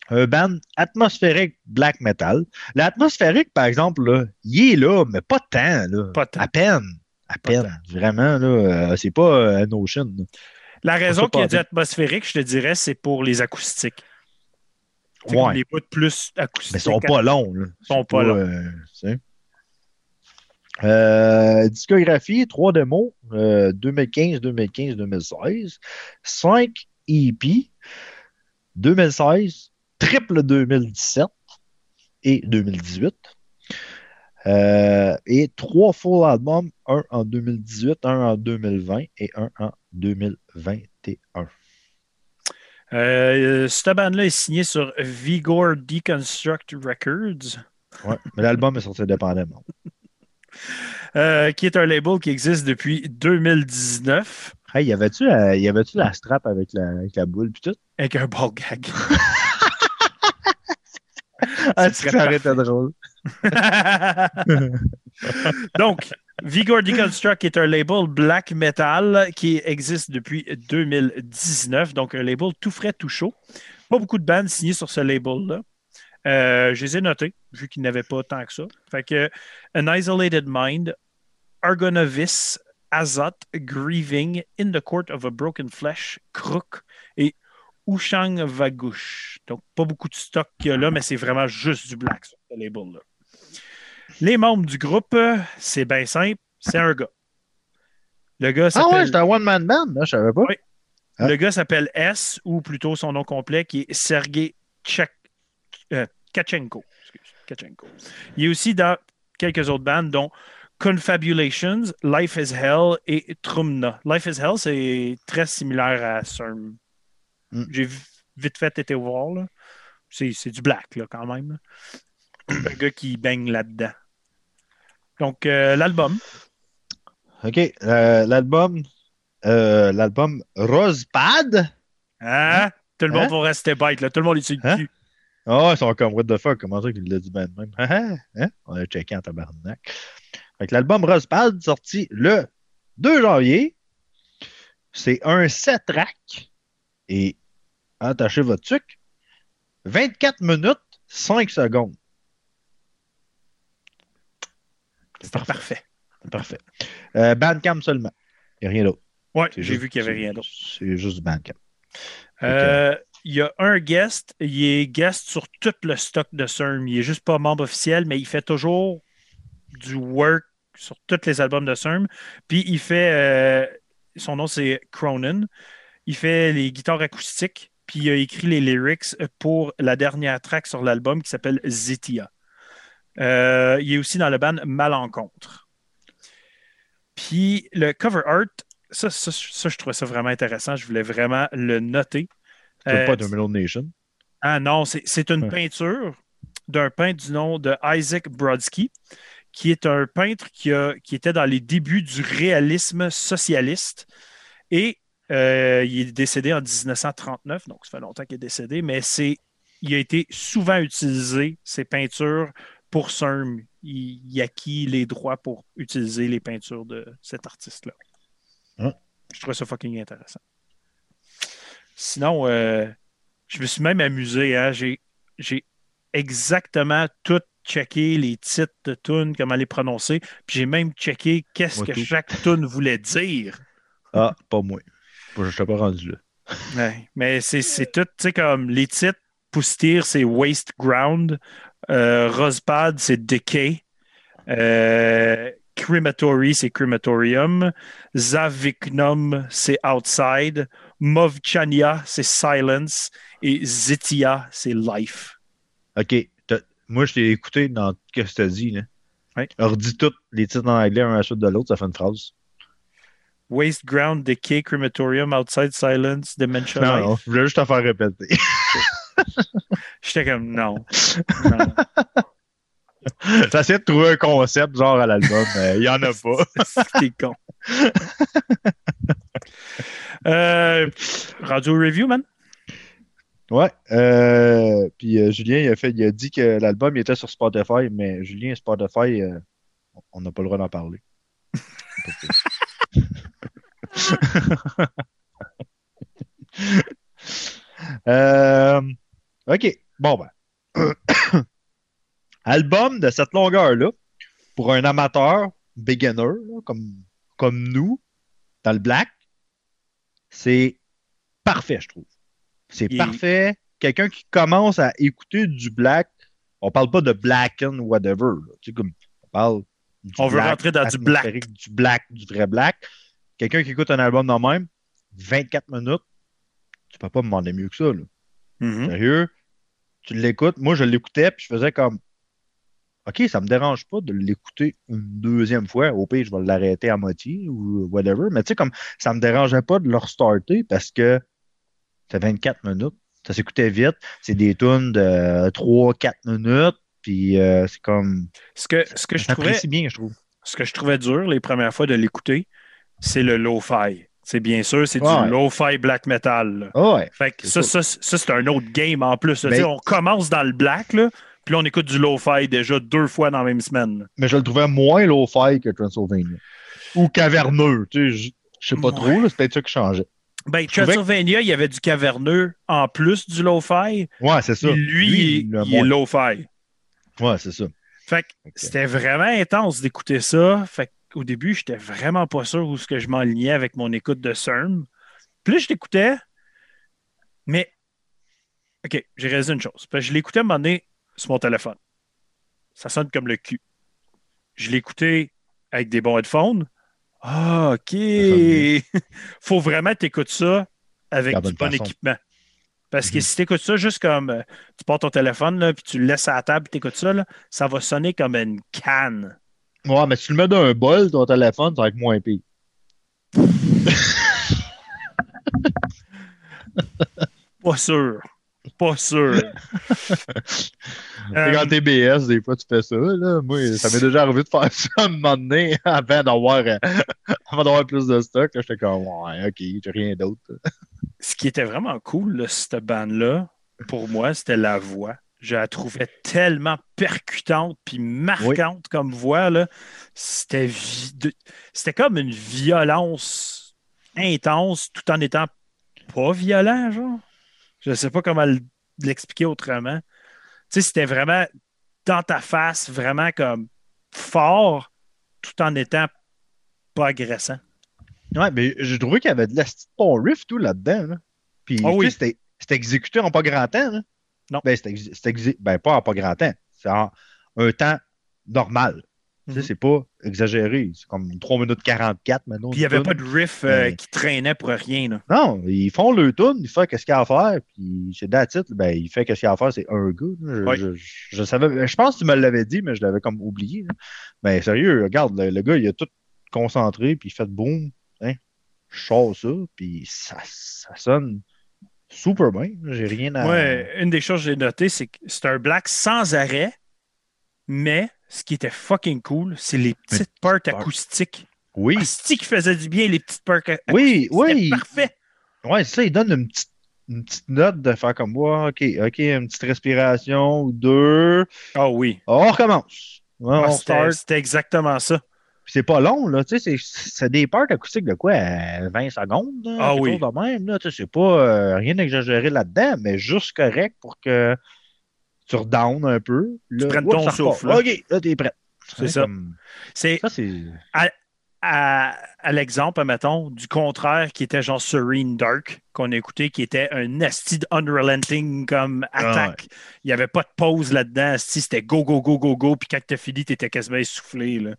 B: Un band atmosphérique black metal. L'atmosphérique, par exemple, il est là, mais pas tant. Là.
A: Pas tant.
B: À peine. À
A: Pas
B: peine. Vraiment, là. euh, c'est pas euh, un ocean. là.
A: La raison qu'il y a du atmosphérique, je te dirais, c'est pour les acoustiques.
B: Ouais.
A: les bouts plus acoustiques.
B: Mais ils sont pas longs. Là.
A: Ils sont pas longs.
B: euh. Euh, discographie, 3 démos, euh, 2015, 2015, 2016. 5 EP, 2016, triple 2017 et 2018. Euh, et trois full albums, un en 2018, un en 2020 et un en 2021.
A: Euh, cette bande-là est signée sur Vigor Deconstruct Records,
B: Ouais, mais l'album est sorti indépendamment.
A: euh, qui est un label qui existe depuis 2019
B: Hey, y avait-tu la, y avait-tu la strap avec la, avec la boule pis tout?
A: avec un ball gag.
B: Ah,
A: serait
B: aurait été drôle.
A: Donc, Vigor Deconstruct est un label black metal qui existe depuis 2019. Donc, un label tout frais, tout chaud. Pas beaucoup de bandes signées sur ce label-là. Euh, je les ai notés, vu qu'il n'y en avait pas tant que ça. Fait que An Isolated Mind, Argonovis, Azot, Grieving, In the Court of a Broken Flesh, Crook et Ushang Vagush. Donc, pas beaucoup de stock qu'il y a là, mais c'est vraiment juste du black, sur ce label-là. Les membres du groupe, c'est bien simple, c'est un gars. Le gars
B: Ah
A: s'appelle
B: ouais, c'est un one-man band, là, je savais pas.
A: Oui.
B: Ah.
A: le gars s'appelle S, ou plutôt son nom complet, qui est Sergei Tchek- euh, Kachenko. Excuse, Kachenko. Il est aussi dans quelques autres bandes, dont Confabulations, Life is Hell et Trumna. Life is Hell, c'est très similaire à CERN.
B: Mm.
A: J'ai vite fait été voir. là. C'est c'est du black, là, quand même. Un gars qui baigne là-dedans. Donc, euh, l'album.
B: OK, euh, l'album, euh, l'album Rosepad.
A: Hein? Tout le monde
B: Hein?
A: va rester bête, là. Tout le monde est sur le
B: Hein?
A: cul.
B: Ah, ils sont comme, what the fuck, comment ça qu'il l'a dit ben même? Ah, ah, hein? On a checké en tabarnak. Fait que l'album Rosepad, sorti le 2 janvier, c'est un 7 track et attachez votre truc, 24 minutes, 5 secondes.
A: C'est parfait.
B: Parfait. Euh, Bandcamp seulement. Il n'y a rien d'autre. C'est
A: j'ai vu qu'il n'y avait rien d'autre.
B: C'est juste du Bandcamp.
A: Euh, Il y a un guest, il est guest sur tout le stock de CERN. Il est juste pas membre officiel, mais il fait toujours du work sur tous les albums de CERN. Puis il fait, euh, son nom c'est Cronin. Il fait les guitares acoustiques, puis il a écrit les lyrics pour la dernière track sur l'album qui s'appelle Zitia. Euh, il est aussi dans le band Malencontre. Puis le cover art, ça, ça, ça, je trouvais ça vraiment intéressant. Je voulais vraiment le noter.
B: C'est
A: Euh,
B: pas Mellow Nation?
A: ah non, c'est une
B: Ouais.
A: peinture d'un peintre du nom de Isaac Brodsky, qui est un peintre qui, a, qui était dans les débuts du réalisme socialiste. Et euh, il est décédé en 1939, donc ça fait longtemps qu'il est décédé, mais c'est il a été souvent utilisé, ces peintures, pour CERN. Il, il acquis les droits pour utiliser les peintures de cet artiste-là.
B: Ah.
A: Je trouve ça fucking intéressant. Sinon, euh, je me suis même amusé. Hein? J'ai, j'ai exactement tout checké, les titres de tunes, comment les prononcer. Puis j'ai même checké qu'est-ce
B: Moi
A: que
B: tout.
A: chaque tune voulait dire.
B: Ah, pas moi. Je ne suis pas rendu là.
A: Ouais, mais c'est, c'est tout, tu sais, comme les titres, Poustir, c'est Waste Ground. Euh, Rosepad, c'est Decay. Euh, Crematory, c'est Crematorium. Zaviknum, c'est Outside. Movchania, c'est Silence. Et Zitia, c'est Life.
B: OK. Moi, je t'ai écouté dans ce que tu as dit. Là.
A: Ouais.
B: Alors, dis tout les titres en anglais un à la suite de l'autre, ça fait une phrase.
A: Waste Ground, Decay, Crematorium, Outside, Silence, Dementia,
B: Non,
A: Life.
B: non, je voulais juste te faire répéter.
A: J'étais comme non. Non.
B: J'essaie de trouver un concept genre à l'album, mais il n'y en a pas.
A: C'est con. euh, radio review, man?
B: Ouais. Euh, puis euh, Julien, il a, fait, il a dit que l'album était sur Spotify, mais Julien, Spotify, on n'a pas le droit d'en parler. OK. Bon, ben. Album de cette longueur-là, pour un amateur, beginner, là, comme, comme nous, dans le black, c'est parfait, je trouve. C'est parfait. Quelqu'un qui commence à écouter du black, on parle pas de black and whatever. là. Tu sais, comme, on parle du
A: On veut
B: black
A: rentrer dans du black.
B: Du black, du vrai black. Quelqu'un qui écoute un album de même, 24 minutes, tu peux pas me demander mieux que ça. Là.
A: Mhm.
B: Sérieux, tu l'écoutes. Moi, je l'écoutais, puis je faisais comme OK, ça me dérange pas de l'écouter une deuxième fois. Au pire, je vais l'arrêter à moitié ou whatever. Mais tu sais, comme ça me dérangeait pas de le restarter parce que c'est 24 minutes. Ça s'écoutait vite. C'est des tunes de 3-4 minutes. Puis euh, c'est comme.
A: Ce que, ce, que je trouvais,
B: bien, je trouve.
A: ce que je trouvais dur les premières fois de l'écouter, c'est le lo-fi. C'est bien sûr, c'est
B: Ouais.
A: du lo-fi black metal.
B: ouais.
A: Fait que ça, ça, ça, c'est un autre game en plus.
B: Ben-
A: on commence dans le black, là, puis là, on écoute du lo-fi déjà deux fois dans la même semaine.
B: Mais je le trouvais moins low-fi que Transylvania. Ou caverneux. Tu sais, je, sais pas
A: Ouais.
B: trop. C'est peut-être ça qui changeait.
A: Ben,
B: que-
A: Transylvania, il y avait du caverneux en plus du lo-fi.
B: Ouais, c'est ça.
A: Puis Lui, il, est lo-fi.
B: Ouais, c'est ça.
A: Fait que c'était vraiment intense d'écouter ça. Fait qu'au début, j'étais vraiment pas sûr où ce que je m'enlignais avec mon écoute de CERN. Plus je l'écoutais, mais OK, j'ai réalisé une chose. Parce que je l'écoutais à un moment donné sur mon téléphone. Ça sonne comme le cul. Je l'écoutais avec des bons headphones. Ah, OK. Faut vraiment t'écouter ça avec du bon
B: façon.
A: équipement. Parce que
B: Mhm.
A: si tu écoutes ça juste comme euh, tu portes ton téléphone là, puis tu le laisses à la table et tu écoutes ça, là, ça va sonner comme une canne.
B: Ouais, mais si tu le mets dans un bol, ton téléphone, ça va être moins pire.
A: Pas sûr. Pas sûr.
B: C'est quand t'es BS, des fois, tu fais ça. Là. Moi, ça m'est déjà arrivé de faire ça un moment donné avant d'avoir, euh, avant d'avoir plus de stock. J'étais comme, ouais, ok, j'ai rien d'autre.
A: Ce qui était vraiment cool, là, cette bande-là, pour moi, c'était la voix. Je la trouvais tellement percutante puis marquante comme voix. C'était c'était comme une violence intense tout en étant pas violent, genre. Je sais pas comment l'expliquer autrement. Tu sais, c'était vraiment dans ta face, vraiment comme fort, tout en étant pas agressant.
B: Ouais, mais j'ai trouvé qu'il y avait de la bon riff tout là-dedans. Là. Puis,
A: Ah oui.
B: c'était exécuté en pas grand temps. Là.
A: Non.
B: Ben, c'était ben, pas en pas grand temps. C'est en un temps normal.
A: Mhm.
B: c'est pas exagéré. C'est comme 3 minutes 44 maintenant.
A: Puis il n'y avait pas de riff euh,
B: Ouais.
A: qui traînait pour rien. Là.
B: Non, ils font le tune, ils font qu'est-ce qu'il y a à faire, puis c'est it. Ben, il fait qu'est-ce qu'il y a à faire, c'est un gars. Je, savais, je pense que tu me l'avais dit, mais je l'avais comme oublié. là. Ben, sérieux, regarde, le, le gars, il a tout concentré, puis il fait boum, hein, je sors ça, puis ça, ça sonne super bien. J'ai rien à.
A: Ouais, une des choses que j'ai notées, c'est que c'est un black sans arrêt, mais ce qui était fucking cool, c'est les petites parts acoustiques.
B: Oui,
A: Asti qui faisait du bien, les petites parts acoustiques.
B: oui, oui.
A: parfait.
B: Ouais, ça, il donne une petite, une petite note de faire comme moi, ok, ok, une petite respiration ou deux.
A: Ah oui.
B: On recommence. Ouais,
A: Ah,
B: on start.
A: c'était exactement ça.
B: Puis c'est pas long, là. Tu sais, c'est- des parts acoustiques de quoi? euh, 20 secondes, là,
A: Ah oui.
B: de même, là. Tu sais, c'est pas euh, rien d'exagéré là-dedans, mais juste correct pour que tu redowns un peu. Là,
A: prennes
B: oups,
A: ton souffle, là.
B: OK, là, t'es prêt.
A: C'est
B: Hein,
A: ça.
B: comme-
A: C'est
B: c'est...
A: à, à l'exemple, mettons, du contraire qui était genre Serene Dark, qu'on a écouté, qui était un asti unrelenting comme
B: Ah
A: attaque. Il n'y avait pas de pause là-dedans. asti, C'était go, go, go, go, go. Puis quand t'as fini, t'étais quasiment essoufflé. Là.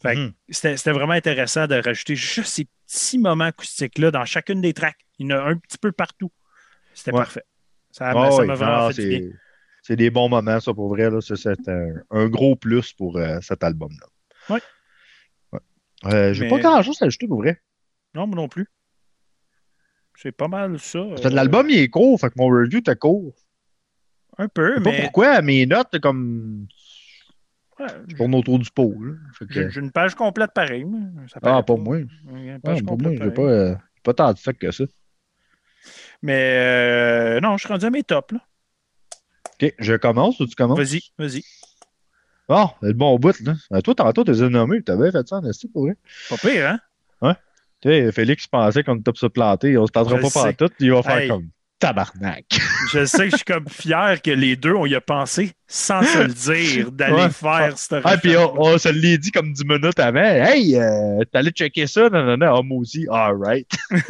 A: Fait
B: Mhm.
A: c'était vraiment intéressant de rajouter juste ces petits moments acoustiques-là dans chacune des tracks. Il y en a un petit peu partout. C'était
B: Ouais.
A: parfait. Ça
B: Ah
A: m'a
B: oui,
A: vraiment fait du bien.
B: C'est... des bons moments, ça, pour vrai. Là. C'est, un, un gros plus pour euh, cet album-là.
A: Ouais.
B: Ouais. Euh, j'ai
A: Mais-
B: pas grand-chose à ajouter, pour vrai.
A: Non, moi non plus. C'est pas mal ça. Euh,
B: l'album, il est court, fait que mon review était court.
A: Un peu,
B: Je sais pas
A: mais
B: pourquoi, mes notes, comme. Je tourne autour du pot. Que...
A: J'ai une page complète pareil.
B: ah, pas moi. Ah, pas moi, j'ai pas, euh, pas tant de fait que ça.
A: Mais euh, non, je suis rendu à mes tops. Là.
B: OK, je commence ou tu commences?
A: Vas-y, vas-y.
B: Bon, c'est le bon bout, là. Ben, toi, tantôt, t'es nommé, t'avais fait ça en esti pour vrai.
A: Pas pire, hein?
B: Ouais. Tu sais, Félix pensait qu'on était se planter, on se tentera pas par tout, il va faire comme tabarnak.
A: je sais que je suis comme fier que les deux, on y a pensé sans se le dire, d'aller faire cette
B: Ah, puis on, se l'est dit comme 10 minutes avant. Hey, euh, t'allais checker ça? Non, non, non. Ah, moi aussi. All right.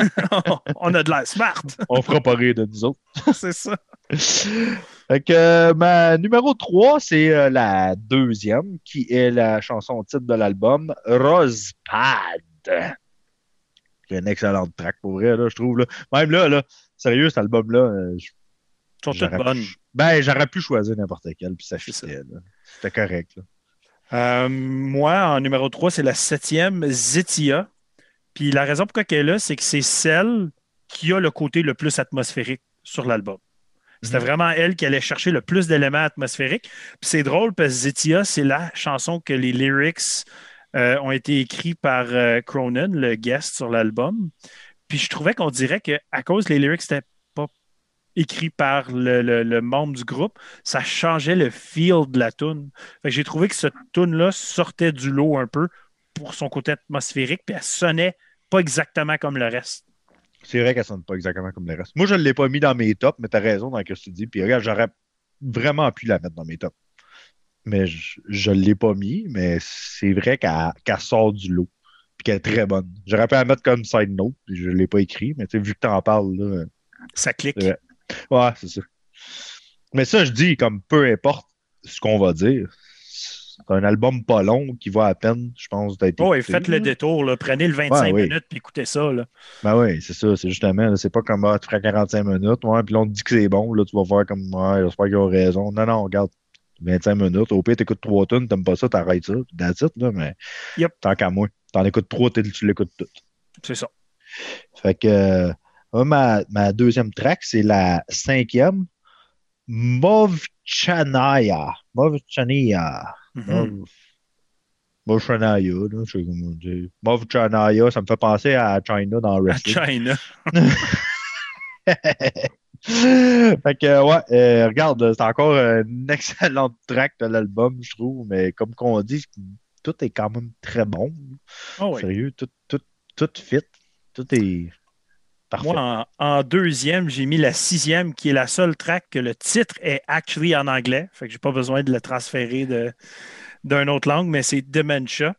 A: on a de la smart.
B: on fera pas rire de nous autres.
A: c'est ça.
B: Fait que euh, ma numéro 3, c'est euh, la deuxième, qui est la chanson titre de l'album, Rosepad. C'est une excellente track pour vrai, là, je trouve. Là. Même là, là, sérieux, cet album-là. Euh,
A: sont toutes bonnes.
B: Ben, j'aurais pu choisir n'importe quel, puis ça fitait. C'était correct.
A: Euh, moi, en numéro 3, c'est la septième, Zetia. Puis la raison pourquoi elle est là, c'est que c'est celle qui a le côté le plus atmosphérique sur l'album. C'était mhm. vraiment elle qui allait chercher le plus d'éléments atmosphériques. Puis c'est drôle parce que Zetia, c'est la chanson que les lyrics euh, ont été écrits par Cronin, le guest sur l'album. Puis je trouvais qu'on dirait qu'à cause les lyrics n'étaient pas écrits par le, membre du groupe, ça changeait le feel de la tune. j'ai trouvé que cette tune-là sortait du lot un peu pour son côté atmosphérique, puis elle sonnait pas exactement comme le reste.
B: C'est vrai qu'elle sonne pas exactement comme le reste. Moi, je ne l'ai pas mis dans mes tops, mais tu as raison dans ce que tu dis. Puis regarde, j'aurais vraiment pu la mettre dans mes tops. Mais je ne l'ai pas mis, mais c'est vrai qu'elle sort du lot qu'elle est très bonne. J'aurais pu la mettre comme side note, je ne l'ai pas écrit, mais vu que tu en parles, là,
A: ça clique.
B: ouais, c'est ça. Mais ça, je dis, comme peu importe ce qu'on va dire, un album pas long qui va à peine, je pense, d'être.
A: Oh, et faites le détour, là. prenez le 25 minutes puis écoutez ça. Là.
B: Ben oui, c'est ça, c'est justement, c'est pas comme ah, tu feras 45 minutes, ouais, puis là on te dit que c'est bon, là, tu vas voir comme ouais, j'espère qu'ils ont raison. Non, non, regarde, 25 minutes. Au pire, t'écoutes 3 tonnes, t'aimes pas ça, t'arrêtes ça. That's it, là, mais tant qu'à moi. T'en écoutes 3, tu l'écoutes tout.
A: C'est ça.
B: Fait que euh, ma, ma, deuxième track, c'est la cinquième. Movchanaya. Movchanaya. Mm Movchanaya, je sais comment dire. Movchanaya, ça me fait penser à China dans wrestling.
A: À China.
B: fait que, ouais, euh, regarde, c'est encore une excellente track de l'album, je trouve, mais comme qu'on dit, tout est quand même très bon.
A: Oh
B: Sérieux, tout, tout, tout fit. Tout est parfait.
A: Moi, en, deuxième, j'ai mis la sixième, qui est la seule track que le titre est actually en anglais. Fait que j'ai pas besoin de le transférer d'une autre langue, mais c'est Dementia.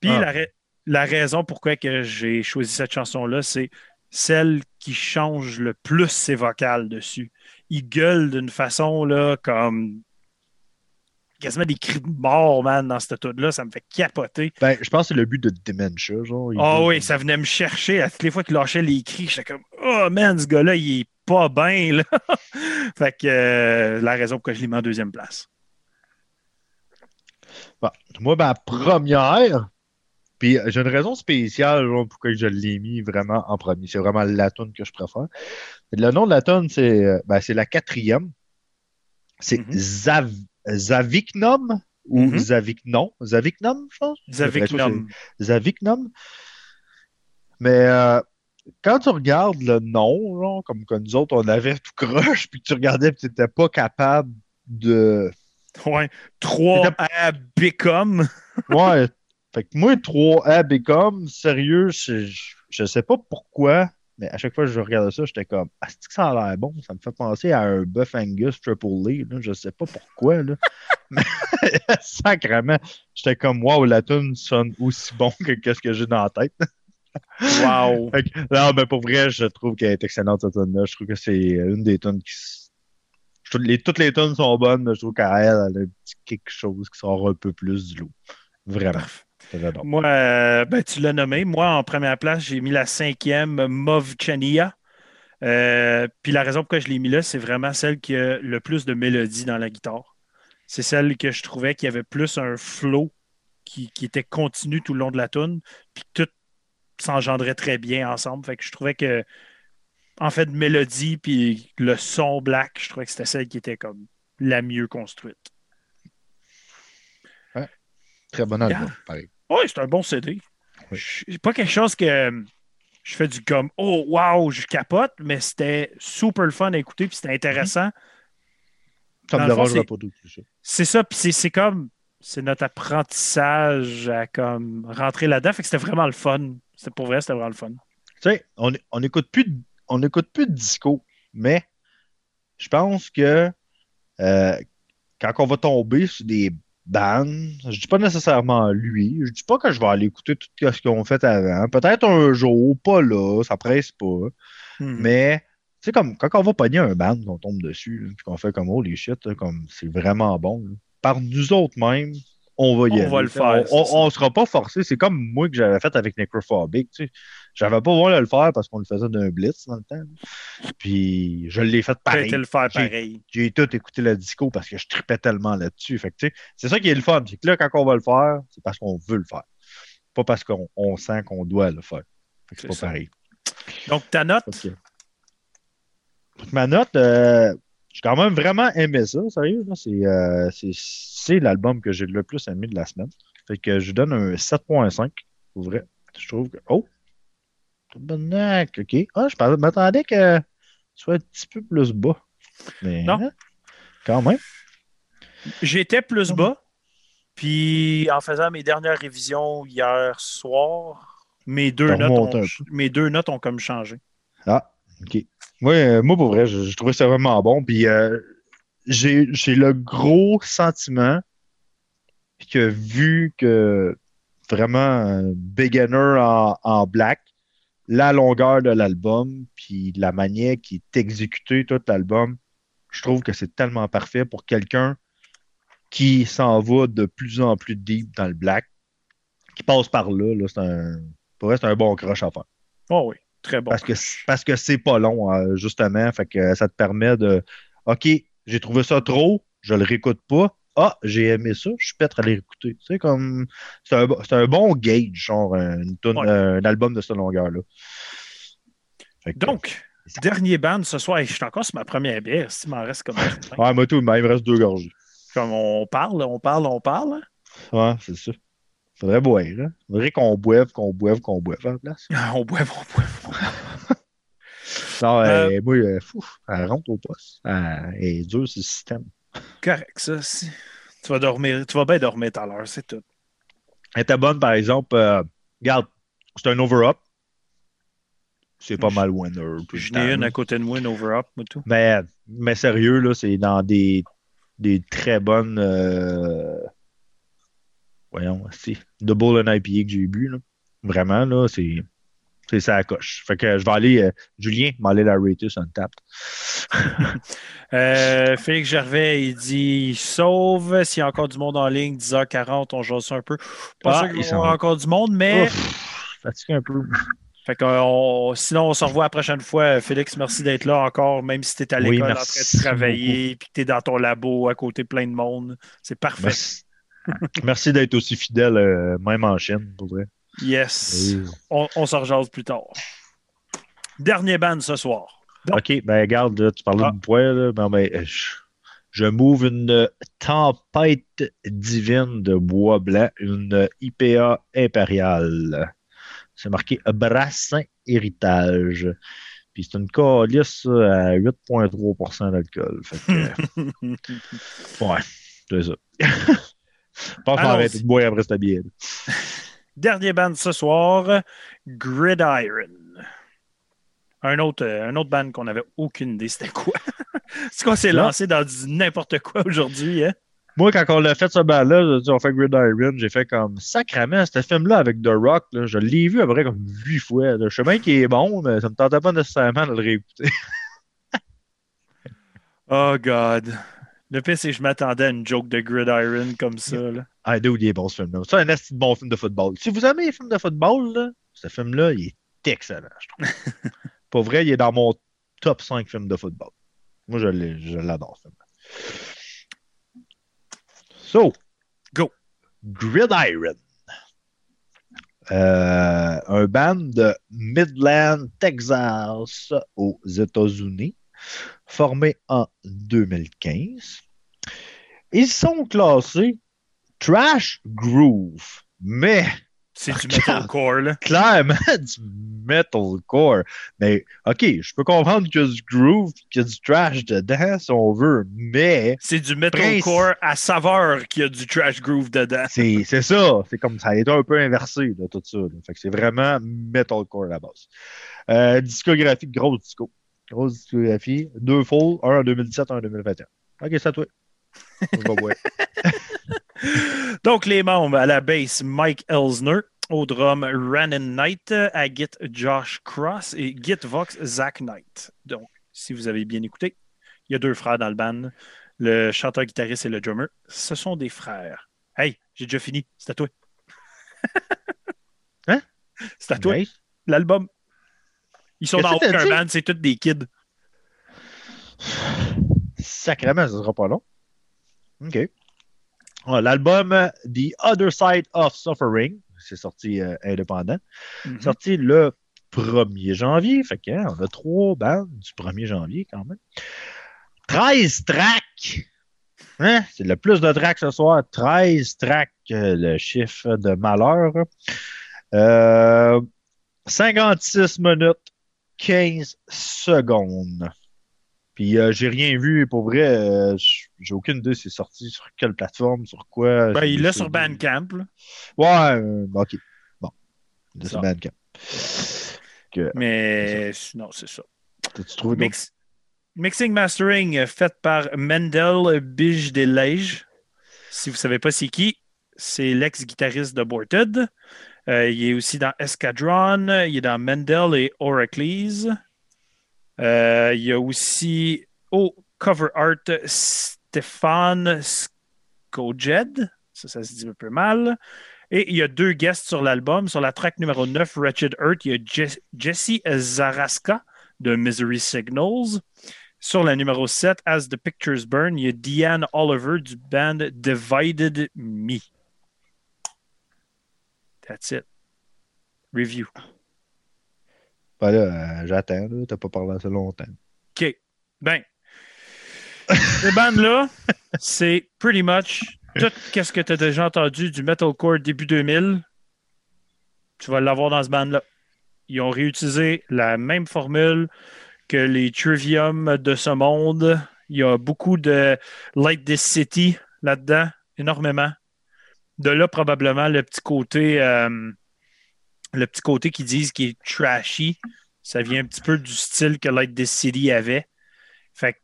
A: Puis ah. la, la, raison pourquoi que j'ai choisi cette chanson-là, c'est celle qui change le plus ses vocales dessus. Il gueule d'une façon là, comme quasiment des cris de mort, man, dans cette toute là Ça me fait capoter.
B: Ben, je pense que c'est le but de Dementia, genre.
A: Ah oh, oui, ça venait me chercher. À toutes les fois qu'il lâchait les cris, j'étais comme, oh man, ce gars-là, il est pas bien, là. fait que euh, la raison pourquoi je l'ai mis en deuxième place.
B: Bon, moi, ma première, puis j'ai une raison spéciale pourquoi je l'ai mis vraiment en premier. C'est vraiment la tune que je préfère. Le nom de la tune, c'est euh, ben, la quatrième. C'est mm-hmm. Zav Zaviknom ou mm -hmm. Zaviknon? Zaviknom, je pense?
A: Zaviknom.
B: Zaviknom. Mais euh, quand tu regardes le nom, genre, comme que nous autres, on avait tout croche, puis tu regardais et tu n'étais pas capable de.
A: Ouais, 3 à Become.
B: ouais, fait que moi, 3 à sérieux, je ne sais pas pourquoi, mais à chaque fois que je regardais ça, j'étais comme Ah, c'est que ça a l'air bon? Ça me fait penser à un Buff Angus Triple Lee. Je ne sais pas pourquoi. Là. mais sacrément, j'étais comme Waouh, la tune sonne aussi bon que qu'est-ce que j'ai dans la tête.
A: wow!
B: non, mais pour vrai, je trouve qu'elle est excellente cette tune-là. Je trouve que c'est une des tunes qui. les, toutes les tunes sont bonnes, mais je trouve qu'elle elle a quelque chose qui sort un peu plus du lot. Vraiment.
A: Moi, euh, ben, tu l'as nommé. Moi, en première place, j'ai mis la cinquième Movchania. Euh, puis la raison pourquoi je l'ai mis là, c'est vraiment celle qui a le plus de mélodie dans la guitare. C'est celle que je trouvais qui avait plus un flow qui, était continu tout le long de la tune, puis tout s'engendrait très bien ensemble. Fait que je trouvais que, en fait, mélodie puis le son black, je trouvais que c'était celle qui était comme la mieux construite.
B: Très bon album, pareil.
A: Oui, c'est un bon CD.
B: Oui.
A: C'est pas quelque chose que je fais du comme Oh wow, je capote, mais c'était super le fun à écouter, puis c'était intéressant.
B: Ça me
A: c'est-
B: pas tout ça.
A: C'est ça, puis c'est- c'est comme c'est notre apprentissage à comme rentrer là-dedans. Fait que c'était vraiment le fun. C'était pour vrai, c'était vraiment le fun.
B: Tu sais, on on n'écoute plus, de- on n'écoute plus de disco, mais je pense que euh, quand on va tomber sur des bandes, je dis pas nécessairement lui, je dis pas que je vais aller écouter tout ce qu'ils ont fait avant. Peut-être un jour, pas là, ça presse pas.
A: Hmm.
B: Mais tu sais, comme quand on va pogner un band, qu'on tombe dessus, puis qu'on fait comme oh les shit, là, comme c'est vraiment bon. là. Par nous autres mêmes, on va y
A: On
B: aller.
A: va le faire,
B: On,
A: c'est
B: on, on sera pas forcé. C'est comme moi que j'avais fait avec Necrophobic. Tu sais. J'avais pas voulu le faire parce qu'on le faisait d'un blitz dans le temps. Puis je l'ai fait
A: J'ai
B: pareil.
A: été le faire
B: J'ai-
A: pareil.
B: J'ai tout écouté le disco parce que je tripais tellement là-dessus. Fait que, tu sais, c'est ça qui est le fun. C'est que là, quand on va le faire, c'est parce qu'on veut le faire. Pas parce qu'on on sent qu'on doit le faire. Fait que c'est pas
A: ça.
B: pareil.
A: Donc, ta note?
B: Ma note, euh, j'ai quand même vraiment aimé ça, sérieux. là. C'est euh, c'est- c'est l'album que j'ai le plus aimé de la semaine. Fait que je donne un 7.5, pour vrai. Je trouve que. Oh! Tabarnak, OK. Ah, je m'attendais que ce soit un petit peu plus bas. Mais
A: Non.
B: hein, quand même.
A: j'étais plus bas. Puis, en faisant mes dernières révisions hier soir, mes deux, notes ont, mes deux notes ont comme changé.
B: Ah, OK. Moi, euh, moi pour vrai, je, je trouvais ça vraiment bon. Puis euh, j'ai j'ai le gros sentiment que vu que vraiment euh, beginner en, en black, la longueur de l'album, puis la manière qui est exécuté tout l'album, je trouve que c'est tellement parfait pour quelqu'un qui s'en va de plus en plus deep dans le black, qui passe par là. là c'est un, pour vrai, c'est un bon crush à faire.
A: Oh oui, très bon.
B: Parce que, parce que c'est pas long, euh, justement. Fait que ça te permet de OK, j'ai trouvé ça trop, je le réécoute pas. Ah, j'ai aimé ça, je suis peut-être à l'écouter. Sais, comme c'est un, c'est un bon gauge, genre une toune-
A: Ouais.
B: euh, un album de cette longueur-là.
A: Donc, dernier band ce soir. Je suis encore sur ma première bière. Il m'en reste comme.
B: Ouais, moi tout, mais il me reste deux gorgées.
A: Comme on parle, on parle, on parle.
B: Ouais, c'est ça. Faudrait boire, là. Faudrait qu'on boive, qu'on boive, qu'on boive à la place.
A: On boit, on boit.
B: Non,
A: Euh,
B: euh, moi, euh, fou, elle rentre au poste. Elle est dure, c'est le système.
A: Correct, ça. si- Tu vas dormir, tu vas bien dormir tout à l'heure, c'est tout.
B: Elle était bonne, par exemple. euh, regarde, c'est un over-up. C'est pas
A: Je-
B: mal winner. tout le
A: J'en
B: temps,
A: ai une à côté de une over-up, moi, tout.
B: Mais, mais sérieux, là, c'est dans des, des très bonnes. euh, Voyons, c'est Double IPA que j'ai bu. Là. Vraiment, là, c'est. C'est ça à coche. Fait que je vais aller. euh, Julien, m'aller la rater sur une table.
A: Euh, Félix Gervais, il dit Sauve, s'il y a encore du monde en ligne, 10h40, on jase ça un peu. Pas
B: Ah,
A: sûr qu'il y
B: va.
A: encore du monde, mais.
B: Ouf, fatigué un peu.
A: Fait que, on- sinon, on se revoit la prochaine fois. Félix, merci d'être là encore, même si tu es à
B: Oui,
A: l'école en train de travailler, puis que tu es dans ton labo à côté plein de monde. C'est parfait.
B: Merci, Merci d'être aussi fidèle, euh, même en Chine, pour vrai.
A: Yes.
B: Oui.
A: On, on se rejase plus tard. Dernier band ce soir. Donc,
B: OK, ben regarde, là, tu parlais
A: Ah.
B: de poids, là. Ben, ben, euh, je, je m'ouvre une tempête divine de bois blanc, une IPA impériale. C'est marqué Brassin Héritage. Puis c'est une calice ça, à 8,3% d'alcool. Ouais, c'est ça. Je pense qu'on arrêter de boire après cette bière.
A: Dernier band ce soir, Gridiron. Un autre, euh, un autre band qu'on n'avait aucune idée c'était quoi. C'est qu'on s'est lancé dans du n'importe quoi aujourd'hui. Hein?
B: Moi, quand on l'a fait ce bal-là, on fait Gridiron, j'ai fait comme sacrament, ce film-là avec The Rock, là, je l'ai vu à peu près comme huit fois. sais bien qu'il est bon, mais ça me tentait pas nécessairement de le réécouter.
A: Oh God. Le pire, c'est que je m'attendais à une joke de Gridiron comme ça. là.
B: Ah, il est bon ce film-là. C'est un de bon film de football. Si vous aimez les films de football, là, ce film-là, il est excellent, je trouve. Pas vrai, il est dans mon top 5 films de football. Moi, je l'adore, ce film. So,
A: Go.
B: Gridiron. Euh, un band de Midland, Texas, aux États-Unis, formé en 2015. Ils sont classés trash groove, mais
A: C'est du metalcore, là.
B: clairement du metalcore. Mais OK, je peux comprendre qu'il y a du groove, qu'il y a du trash dedans, si on veut, mais
A: C'est du metalcore à saveur qui a du trash groove dedans.
B: c'est c'est ça. C'est comme ça a été un peu inversé, tout ça. là. Fait que c'est vraiment metalcore à la base. Euh, discographie, grosse disco. Grosse discographie. Deux full, un en 2017, un en 2021. OK, c'est à toi.
A: Donc, les membres à la basse, Mike Elsner. Au drum, Rannon Knight. À Git, Josh Cross. Et Git Vox, Zach Knight. Donc, si vous avez bien écouté, il y a deux frères dans le band. Le chanteur-guitariste et le drummer. Ce sont des frères. Hey, j'ai déjà fini. C'est à toi.
B: Hein?
A: C'est à toi. L'album. Ils sont dans aucun
B: dit?
A: band, c'est tous des kids.
B: Sacrément, ça sera pas long. OK. Ah, L'album euh, The Other Side of Suffering, c'est sorti euh, indépendant,
A: Mhm.
B: sorti le 1er janvier. Fait que, hein, on a trois bandes du 1er janvier quand même. 13 tracks. Hein? C'est le plus de tracks ce soir. 13 tracks, euh, le chiffre de malheur. Euh, 56 minutes, 15 secondes. Puis euh, j'ai rien vu, pour vrai, euh, j'ai aucune idée c'est sorti sur quelle plateforme, sur quoi.
A: Ben, il l'a sur Bandcamp. là.
B: Ouais, euh, ok. Bon. Il est
A: Ça.
B: sur Bandcamp. Que,
A: Mais non, c'est ça.
B: t'as-tu trouvé
A: Mix- Mixing Mastering fait par Mendel Bijdelej. Si vous ne savez pas c'est qui, c'est l'ex-guitariste de Aborted. Euh, il est aussi dans Escadron, il est dans Mendel et Oracles. Euh, il y a aussi au cover art Stéphane Skojed. Ça, ça se dit un peu mal. Et il y a deux guests sur l'album. Sur la track numéro 9, Wretched Earth, il y a Je- Jesse Zaraska de Misery Signals. Sur la numéro 7, As the Pictures Burn, il y a Diane Oliver du band Divided Me. That's it. Review.
B: Ben là, euh, j'attends, là. T'as pas parlé assez longtemps.
A: OK. Ben, ces bandes-là, c'est pretty much tout ce que tu as déjà entendu du metalcore début 2000. Tu vas l'avoir dans ce band-là. Ils ont réutilisé la même formule que les Trivium de ce monde. Il y a beaucoup de Light This City là-dedans, énormément. De là, probablement, le petit côté, euh, le petit côté qu'ils disent qui est trashy. Ça vient un petit peu du style que Light This City avait. Fait que,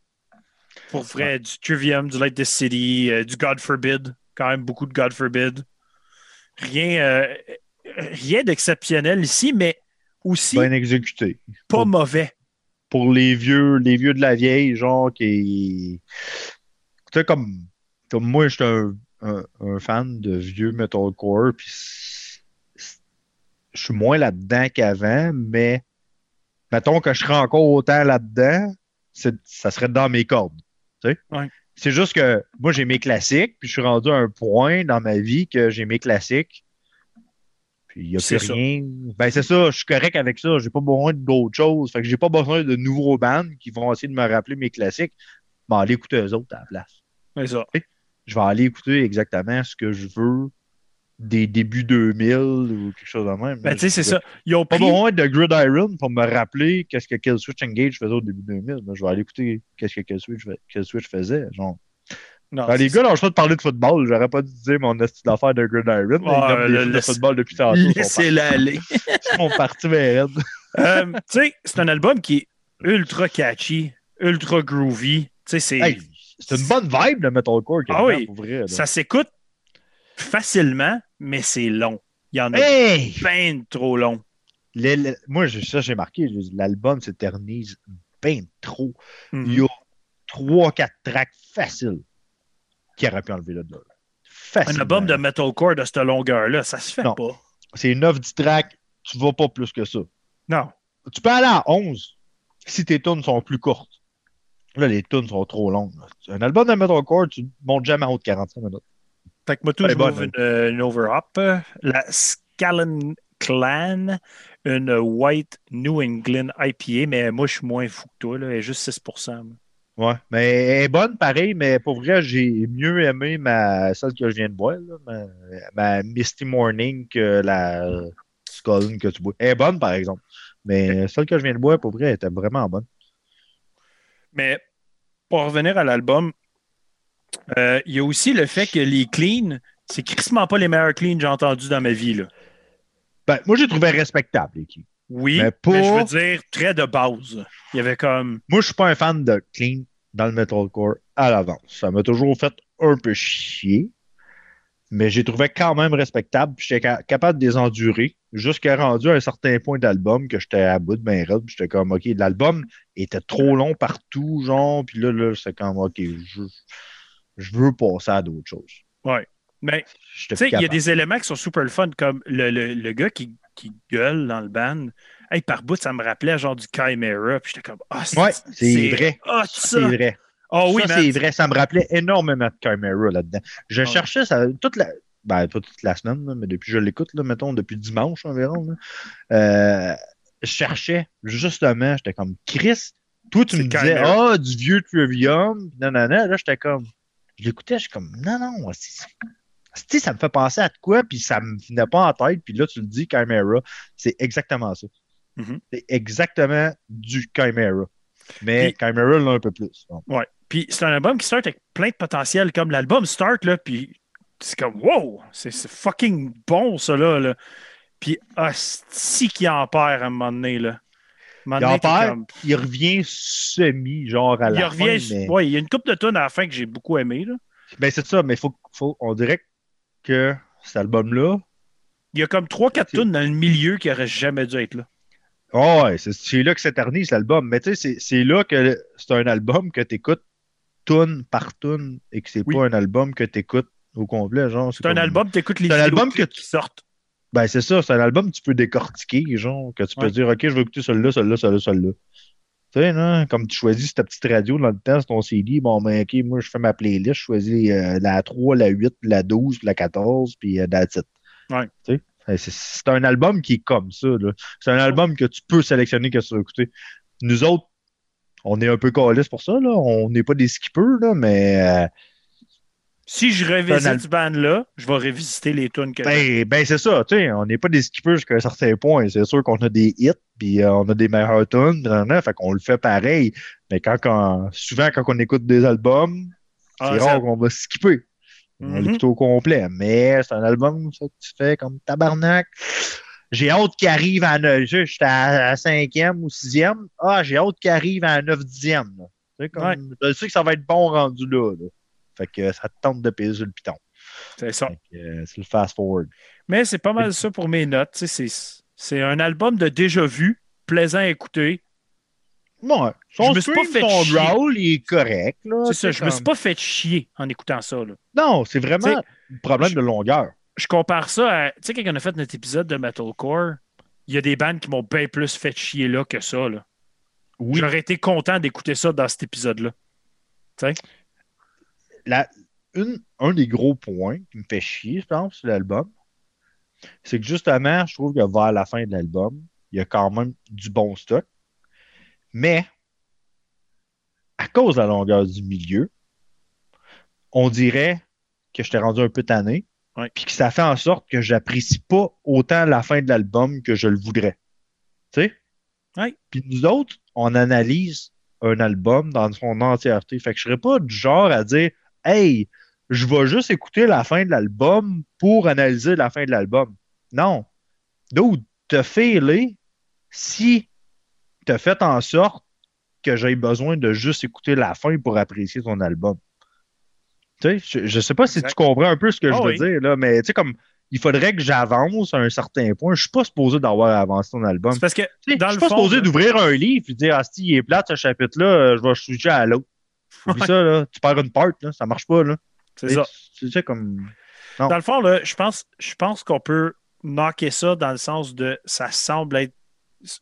A: pour vrai, du Trivium, du Light This City, euh, du God Forbid, quand même beaucoup de God Forbid. Rien, euh, rien d'exceptionnel ici, mais aussi
B: Bien exécuté.
A: pas mauvais.
B: Pour les vieux, les vieux de la vieille, genre, qui. Tu sais, comme, comme moi, je suis un, un, un fan de vieux metalcore, puis je suis moins là-dedans qu'avant, mais mettons que je serais encore autant là-dedans, ça serait dans mes cordes.
A: Ouais.
B: C'est juste que moi, j'ai mes classiques, puis je suis rendu à un point dans ma vie que j'ai mes classiques. Puis il n'y a plus
A: ça.
B: rien. Ben, c'est ça, je suis correct avec ça. J'ai pas besoin d'autres choses. Fait que j'ai pas besoin de nouveaux bands qui vont essayer de me rappeler mes classiques. Vais aller écouter eux autres à la place.
A: C'est ça.
B: Je vais aller écouter exactement ce que je veux des débuts 2000 ou quelque chose de même.
A: Ben, tu sais, c'est ça. Ils ont
B: Pas
A: pris.
B: besoin de Gridiron pour me rappeler qu'est-ce que Killswitch Engage faisait au début 2000. Mais je vais aller écouter qu'est-ce que Killswitch, Killswitch faisait. Genre.
A: Non,
B: Ben, les gars, lâche pas de parler de football. J'aurais pas dû dire mon style d'affaires de Gridiron. mais
A: Ah,
B: ils donnent des
A: le-
B: de
A: laisse-
B: football depuis tantôt. Ils
A: Laissez-la aller.
B: ils sont partis vers elle.
A: Euh, tu sais, c'est un album qui est ultra catchy, ultra groovy. Tu sais, c'est.
B: Hey, c'est une bonne vibe de metalcore.
A: Ah oui.
B: pour vrai. là.
A: Ça s'écoute facilement, mais c'est long. Il y en a
B: Hey!
A: bien trop long.
B: Le- le- moi, ça, j'ai marqué. L'album s'éternise bien trop.
A: Mhm.
B: Il y a 3-4 tracks faciles qui auraient pu enlever là dedans.
A: Un album de metalcore de cette longueur-là, ça se fait
B: Non.
A: pas.
B: C'est 9-10 tracks, tu vas pas plus que ça.
A: Non.
B: Tu peux aller à 11 si tes tunes sont plus courtes. Là, les tunes sont trop longues. Un album de metalcore, tu montes jamais en haut de 45 minutes.
A: Fait que moi, tout,
B: Elle
A: je
B: bonne,
A: m'ouvre une, une overhop. La Scallen Clan, une White New England IPA, mais moi, je suis moins fou que toi. Là. Elle est juste 6 moi.
B: Ouais, mais elle est bonne pareil, mais pour vrai, j'ai mieux aimé ma celle que je viens de boire, là, ma, ma Misty Morning que la Skull que tu bois. Elle est bonne, par exemple. Mais celle que je viens de boire, pour vrai, elle était vraiment bonne.
A: Mais pour revenir à l'album, euh, il y a aussi le fait que les cleans, c'est crissement pas les meilleurs cleans que j'ai entendus dans ma vie. Là.
B: Ben, moi, j'ai trouvé respectable, les cleans.
A: Oui,
B: Mais
A: je veux dire, très de base. Il y avait comme.
B: Moi, je suis pas un fan de clean dans le metalcore à l'avance. Ça m'a toujours fait un peu chier. Mais j'ai trouvé quand même respectable. J'étais ca- capable de les endurer jusqu'à rendu à un certain point d'album que j'étais à bout de ben raide. puis J'étais comme, OK, l'album était trop long partout, genre. Puis là, là c'est comme, OK, je, je veux passer à d'autres choses.
A: Ouais. Mais
B: J'étais
A: tu sais, il y a des éléments qui sont super fun, comme le, le, le gars qui, qui gueule dans le band. Hey, par bout, ça me rappelait genre du Chimera. Puis j'étais comme, ah,
B: Ouais, c'est vrai. C'est vrai.
A: Ah oui,
B: c'est vrai. Ça me rappelait énormément de Chimera là-dedans. Je
A: Ouais.
B: cherchais ça toute la. Ben, pas toute la semaine, là, mais depuis que je l'écoute, mettons, depuis dimanche environ. là, euh, je cherchais, justement, j'étais comme Chris, toi, tu me disais, ah, du vieux Trivium, non, non, non. Là, j'étais comme. Je l'écoutais, je suis comme, non, non, c'est- c'est- ça me fait penser à de quoi, puis ça me venait pas en tête, puis là, tu le dis, Chimera, c'est exactement ça.
A: Mhm.
B: C'est exactement du Chimera. Mais Chimera l'a un peu plus.
A: Ouais. Puis c'est un album qui start avec plein de potentiel, comme l'album start, là, puis c'est comme, wow, c'est fucking bon, ça, là. là. Puis, si qui en perd à un moment donné, là. Moment
B: Il en
A: donné,
B: perd,
A: comme-
B: il revient semi, genre à la
A: il revient.
B: fin, mais...
A: Ouais, il y a une coupe de tonnes à la fin que j'ai beaucoup aimé, là.
B: Ben, c'est ça, mais faut, faut, on dirait que cet album-là,
A: Il y a comme 3-4
B: C'est-
A: tonnes dans le milieu qui n'auraient jamais dû être là.
B: Oh, ouais, c'est là que s'éternise l'album. Mais tu sais, c'est- là que c'est un album que tu écoutes tune par tune et que c'est
A: Oui.
B: pas un album que tu écoutes au complet. genre
A: C'est un
B: comme-
A: album, tu écoutes les
B: un album que
A: qui sortent.
B: Ben, c'est ça, c'est un album que tu peux décortiquer, genre, que tu peux
A: Ouais.
B: dire, OK, je vais écouter celui-là, celui-là, celui-là, celui-là. Tu sais, non? Comme tu choisis ta petite radio dans le temps, c'est ton CD, bon, ben, OK, moi, je fais ma playlist, je choisis euh, la 3, la 8, la 12, puis la 14, puis euh, that's it.
A: Ouais.
B: Tu sais? C'est- un album qui est comme ça. C'est un album que tu peux sélectionner que tu veux écouter. Nous autres, on est un peu calés pour ça, là. On n'est pas des skippers, là, mais euh,
A: Si je revisite
B: al-
A: ce band-là, je vais revisiter les tunes que
B: Ben, ben c'est ça, tu sais, on n'est pas des skippers jusqu'à un certain point. C'est sûr qu'on a des hits, puis euh, on a des meilleurs tunes, fait qu'on le fait pareil. Mais quand, quand souvent, quand on écoute des albums,
A: Ah,
B: c'est rare qu'on va skipper.
A: Mhm.
B: l'écoute au complet. Mais c'est un album, ça, que tu fais comme tabarnak. J'ai hâte qu'il arrive à neuf. je- J'étais à, à cinquième ou sixième. Ah, j'ai hâte qu'il arrive à neuf dixième. là. Tu sais, comme,
A: Ouais.
B: Je sais que ça va être bon rendu là. là. Fait que ça te tente de payer sur le piton.
A: C'est ça.
B: Euh, c'est le fast forward.
A: Mais c'est pas mal ça pour mes notes. C'est un album de déjà vu, plaisant à écouter.
B: Ouais. Son
A: Je me suis pas fait
B: son
A: chier.
B: il est correct.
A: C'est ça, je me suis pas fait chier en écoutant ça. là.
B: Non, c'est vraiment un problème
A: je-
B: de longueur.
A: Je compare ça à. Tu sais, quand on a fait notre épisode de Metalcore, il y a des bandes qui m'ont bien plus fait chier là que ça. Là.
B: Oui.
A: J'aurais été content d'écouter ça dans cet épisode-là.
B: La, une, un des gros points qui me fait chier, je pense, sur l'album, c'est que justement, je trouve que vers la fin de l'album, il y a quand même du bon stock. Mais, à cause de la longueur du milieu, on dirait que je t'ai rendu un peu tanné. Puis que ça fait en sorte que j'apprécie pas autant la fin de l'album que je le voudrais. Tu sais?
A: Ouais.
B: Puis nous autres, on analyse un album dans son entièreté. Fait que je serais pas du genre à dire Hey, je vais juste écouter la fin de l'album pour analyser la fin de l'album. Non. D'autres, te fait si t'as fait en sorte que j'ai besoin de juste écouter la fin pour apprécier ton album. Tu sais, je, je sais pas si tu comprends un peu ce que
A: Ah
B: je veux
A: oui.
B: dire, là, mais tu sais, comme il faudrait que j'avance à un certain point. Je suis pas supposé d'avoir avancé ton album.
A: Parce que
B: Tu sais,
A: dans
B: je suis pas
A: fond,
B: supposé
A: là-
B: d'ouvrir un livre et dire Ah, si il est plate ce chapitre-là, euh, je vais switcher à l'autre. Ça, là. Tu perds une part, là. Ça marche pas, là.
A: c'est ça.
B: Tu sais, comme. Non.
A: Dans le fond, là, je pense, je pense qu'on peut knocker ça dans le sens de ça semble être.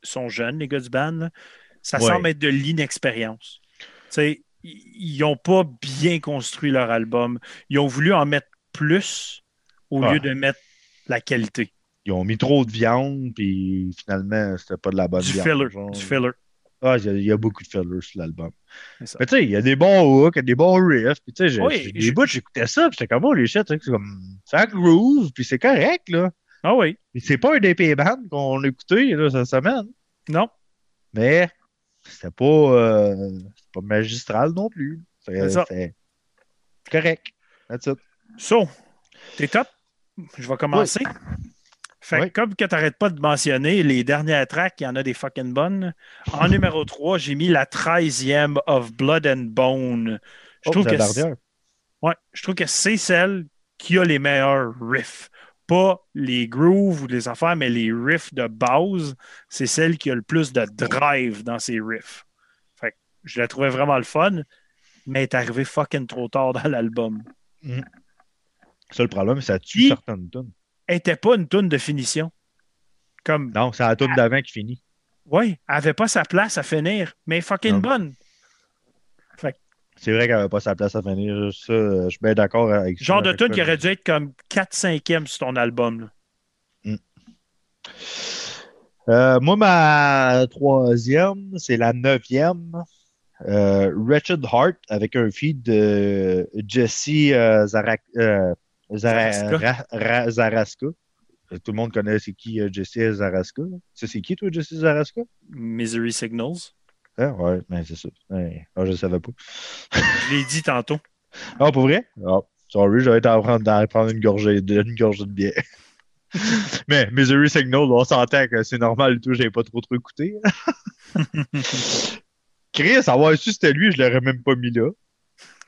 A: Sont jeunes, les gars du band. là. Ça
B: Ouais.
A: semble être de l'inexpérience. Ils n'ont pas bien construit leur album. Ils ont voulu en mettre plus au
B: Ah.
A: lieu de mettre la qualité.
B: Ils ont mis trop de viande, puis finalement, c'était pas de la bonne
A: Du
B: viande.
A: filler.
B: genre.
A: Du filler.
B: Ah, il y, a- il y a beaucoup de fillers sur l'album. Mais tu sais, il y a des bons hooks, il y a des bons riffs. Puis tu sais,
A: Oui,
B: des bouts, j'écoutais ça, puis j'étais comme, oh, les sais, c'est comme, ça groove, puis c'est correct, là.
A: Ah oui.
B: C'est pas un DP band qu'on a écouté, là, cette semaine.
A: Non.
B: Mais c'était pas, euh, pas magistral non plus.
A: C'est
B: correct. That's it.
A: So, t'es top. Je vais commencer. Fait
B: Oui.
A: comme que t'arrêtes pas de mentionner les dernières tracks, il y en a des fucking bonnes. En numéro 3, j'ai mis la 13e of Blood and Bone. Je
B: Oh,
A: trouve que. Ouais, je trouve que c'est celle qui a les meilleurs riffs. Pas les grooves ou les affaires, mais les riffs de base, c'est celle qui a le plus de drive dans ses riffs. Fait que je la trouvais vraiment le fun, mais elle est arrivée fucking trop tard dans l'album.
B: Ça, le problème, ça tue certaines tunes.
A: Elle était pas une toune de finition. Comme,
B: Non, c'est la tune d'avant qui finit.
A: ouais, elle avait pas sa place à finir, mais fucking
B: Non.
A: bonne.
B: C'est vrai qu'elle n'avait pas sa place à. Ça, euh, je suis bien d'accord avec ça.
A: Genre de tune qui aurait dû être comme 4-5e sur ton album. là.
B: Euh, moi, ma troisième, c'est la neuvième. Euh, Wretched Heart avec un feed de Jesse euh, Zara-
A: Zaraska.
B: Ra- Ra- Zaraska. Tout le monde connaît c'est qui Jesse Zaraska. Ça, c'est qui, toi, Jesse Zaraska?
A: Misery Signals.
B: Ah, ouais, ben, c'est ça. Ouais. Ah, je ne savais pas.
A: Je l'ai dit tantôt.
B: Ah, pour vrai? Ah, sorry, j'avais été à prendre, à prendre une, gorgée de, une gorgée de bière. Mais Misery Signal, on s'entend que c'est normal et tout, j'avais pas trop trop écouté. Chris, avoir su c'était lui, je l'aurais même pas mis là.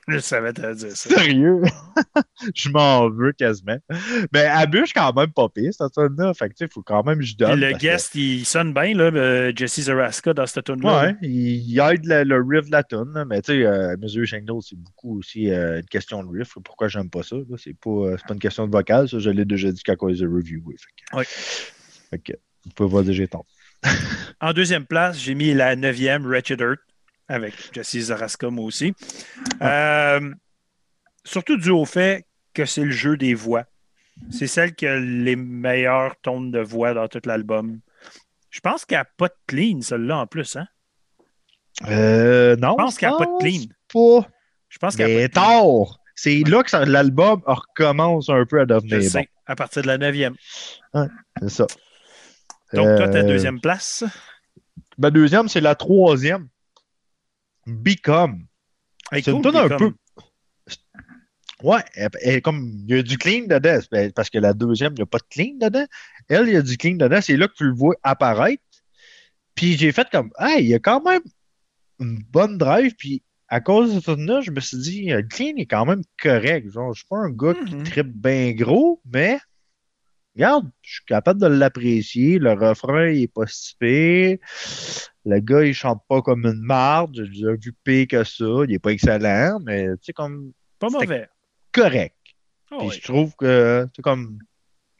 A: Je savais te dire ça.
B: Sérieux? je m'en veux quasiment. Mais Abush, quand même pas pire, cette tune-là. Fait que, tu sais, faut quand même que je donne.
A: Le
B: que-
A: guest, il sonne bien, là, euh, Jesse Zaraska, dans cette tune-là.
B: Ouais, il, aide le, le riff de la tune, mais tu sais, euh, Misery Signal, c'est beaucoup aussi euh, une question de riff. Pourquoi j'aime pas ça? C'est pas, euh, pas une question de vocal, ça, je l'ai déjà dit quand on les a reviewés. Fait que,
A: Ouais.
B: fait que, vous pouvez j'ai tort.
A: En deuxième place, j'ai mis la neuvième, Wretched Earth, avec Jesse Zaraska, moi aussi. Euh, surtout dû au fait que c'est le jeu des voix. C'est celle qui a les meilleurs tons de voix dans tout l'album. Je pense qu'elle n'a pas de clean, celle-là, en plus. Hein?
B: Euh, non.
A: Je pense qu'elle n'a pas de clean.
B: Pas.
A: Je pense qu'elle
B: Mais
A: n'a pas de clean.
B: tard. C'est là que l'album recommence un peu à
A: Je
B: devenir
A: sais,
B: bon.
A: à partir de la neuvième.
B: C'est ça.
A: Donc, toi, ta
B: Euh,
A: deuxième place?
B: Ma deuxième, c'est la troisième. Become. C'est une
A: cool,
B: tonne un peu- Ouais, elle- elle est comme il y a du clean dedans, ben, parce que la deuxième, il n'y a pas de clean dedans. Elle, il y a du clean dedans, c'est là que tu le vois apparaître. Puis j'ai fait comme Hey, il y a quand même une bonne drive, puis à cause de ça, là, je me suis dit, le clean est quand même correct. Genre, je suis pas un gars qui
A: Mhm.
B: tripe bien gros, mais regarde, je suis capable de l'apprécier. Le refrain, il est pas si pire. Le gars, il chante pas comme une marde. J'ai déjà vu pire que ça. Il est pas excellent, mais tu sais, comme
A: Pas mauvais.
B: correct.
A: Ah
B: Puis
A: oui.
B: je trouve que c'est comme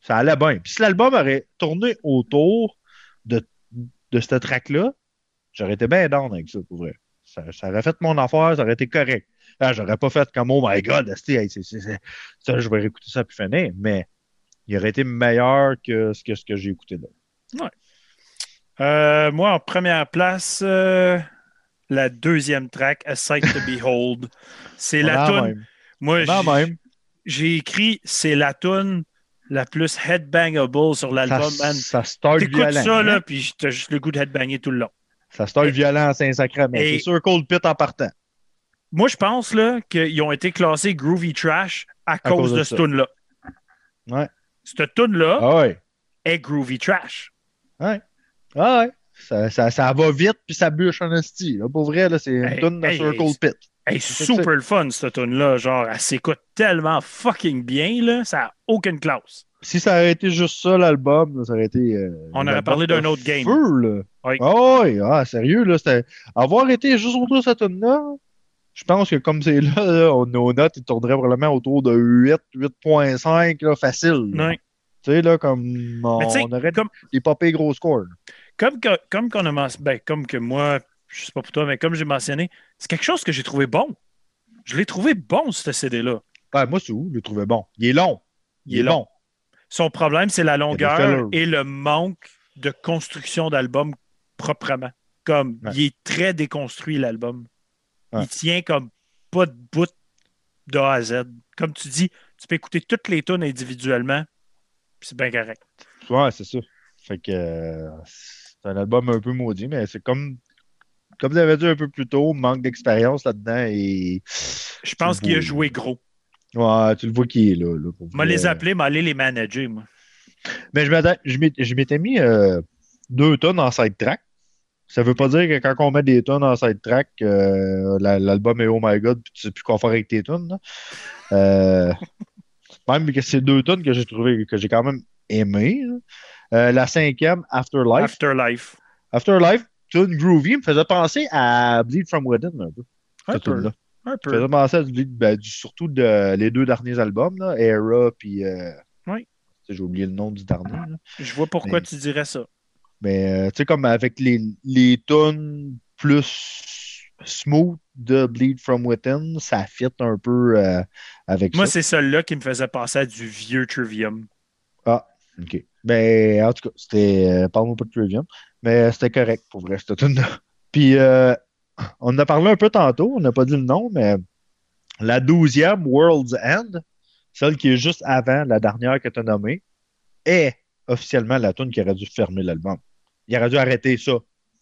B: ça allait bien. Puis si l'album aurait tourné autour de, de cette track-là, j'aurais été bien down avec ça, pour vrai. Ça, ça aurait fait mon affaire, ça aurait été correct. Ah, j'aurais pas fait comme Oh my god, hey, c'est- ça, je vais réécouter ça puis finir, mais il aurait été meilleur que ce que, ce que j'ai écouté là.
A: Euh, moi, en première place, euh, la deuxième track, A Sight to Behold. C'est la tune. Moi, j'ai- écrit, c'est la tune la plus headbangable sur l'album,
B: Ça,
A: man.
B: ça start violent.
A: ça, là,
B: hein?
A: puis t'as juste le goût de headbanger tout le long.
B: Ça start
A: Et-
B: violent à Saint-Sacrement.
A: et-
B: C'est sûr, Cold Pit en partant.
A: Moi, je pense qu'ils ont été classés Groovy Trash à, cause,
B: cause de
A: de cette tune-là.
B: Ouais.
A: Cette tune-là
B: Ah ouais.
A: est Groovy Trash.
B: Ouais. Ah ouais. Ça, ça, ça va vite puis ça bûche en esti. Pour vrai, là, c'est une
A: Hey,
B: tonne de
A: hey,
B: Circle
A: hey,
B: Pit.
A: Hey,
B: C'est
A: super le fun, cette tune-là. Genre, elle s'écoute tellement fucking bien, là. Ça n'a aucune classe.
B: Si ça aurait été juste ça, l'album, ça aurait été. euh,
A: On aurait parlé d'un autre game.
B: Feu, là.
A: Oui.
B: Ah ouais, ah, sérieux, là. Avoir été juste autour de cette tune-là, je pense que comme c'est là, là, nos notes, ils tourneraient probablement autour de 8, 8.5, là, facile. Tu sais, là, comme. On, aurait
A: comme,
B: des popés gros scores.
A: comme, que, comme qu'on a mentionné, ben, comme que moi, je sais pas pour toi, mais comme j'ai mentionné, c'est quelque chose que j'ai trouvé bon. Je l'ai trouvé bon, ce CD-là.
B: Ouais, moi, c'est où? Je le trouvais bon. Il est long.
A: Il est long. Son problème, c'est la longueur et le manque de construction d'album proprement. Comme,
B: Ouais.
A: il est très déconstruit, l'album.
B: Ouais.
A: Il tient comme pas de bout de A à Z. Comme tu dis, tu peux écouter toutes les tunes individuellement, puis c'est bien correct.
B: Ouais, c'est ça. Fait que euh, c'est un album un peu maudit, mais c'est comme, comme vous avez dit un peu plus tôt, manque d'expérience là-dedans et.
A: Je pense qu'il a joué gros.
B: Ouais, tu le vois qui est là. là pour vrai.
A: les appeler, aller les manager, moi.
B: Mais je m'étais mis euh, deux tonnes en side track. Ça veut pas dire que quand on met des tonnes en side track, euh, la- l'album est oh my god, puis tu sais plus quoi faire avec tes tonnes. là. Euh, même que c'est deux tonnes que j'ai trouvé que j'ai quand même aimé. Euh, la cinquième, Afterlife.
A: Afterlife.
B: Afterlife, tune groovy, me faisait penser à Bleed from Within un peu.
A: Un
B: cette
A: peu. Un
B: Me
A: peu.
B: faisait penser à du, ben, du- surtout de, les deux derniers albums, là, Era puis
A: Oui.
B: j'ai oublié le nom du dernier. là.
A: Je vois pourquoi
B: Mais-
A: tu dirais ça.
B: Mais euh, tu sais, comme avec les, les tunes plus smooth de Bleed From Within, ça fit un peu euh, avec
A: Moi,
B: ça.
A: c'est celle-là qui me faisait penser à du vieux Trivium.
B: Ah, ok. Ben, en tout cas, c'était. euh, Parle-moi pas de Trivium, mais c'était correct pour vrai, cette tune-là. Puis, euh, on en a parlé un peu tantôt, on n'a pas dit le nom, mais la douzième, World's End, celle qui est juste avant la dernière que tu as nommée, est officiellement la tune qui aurait dû fermer l'album. Il aurait dû arrêter ça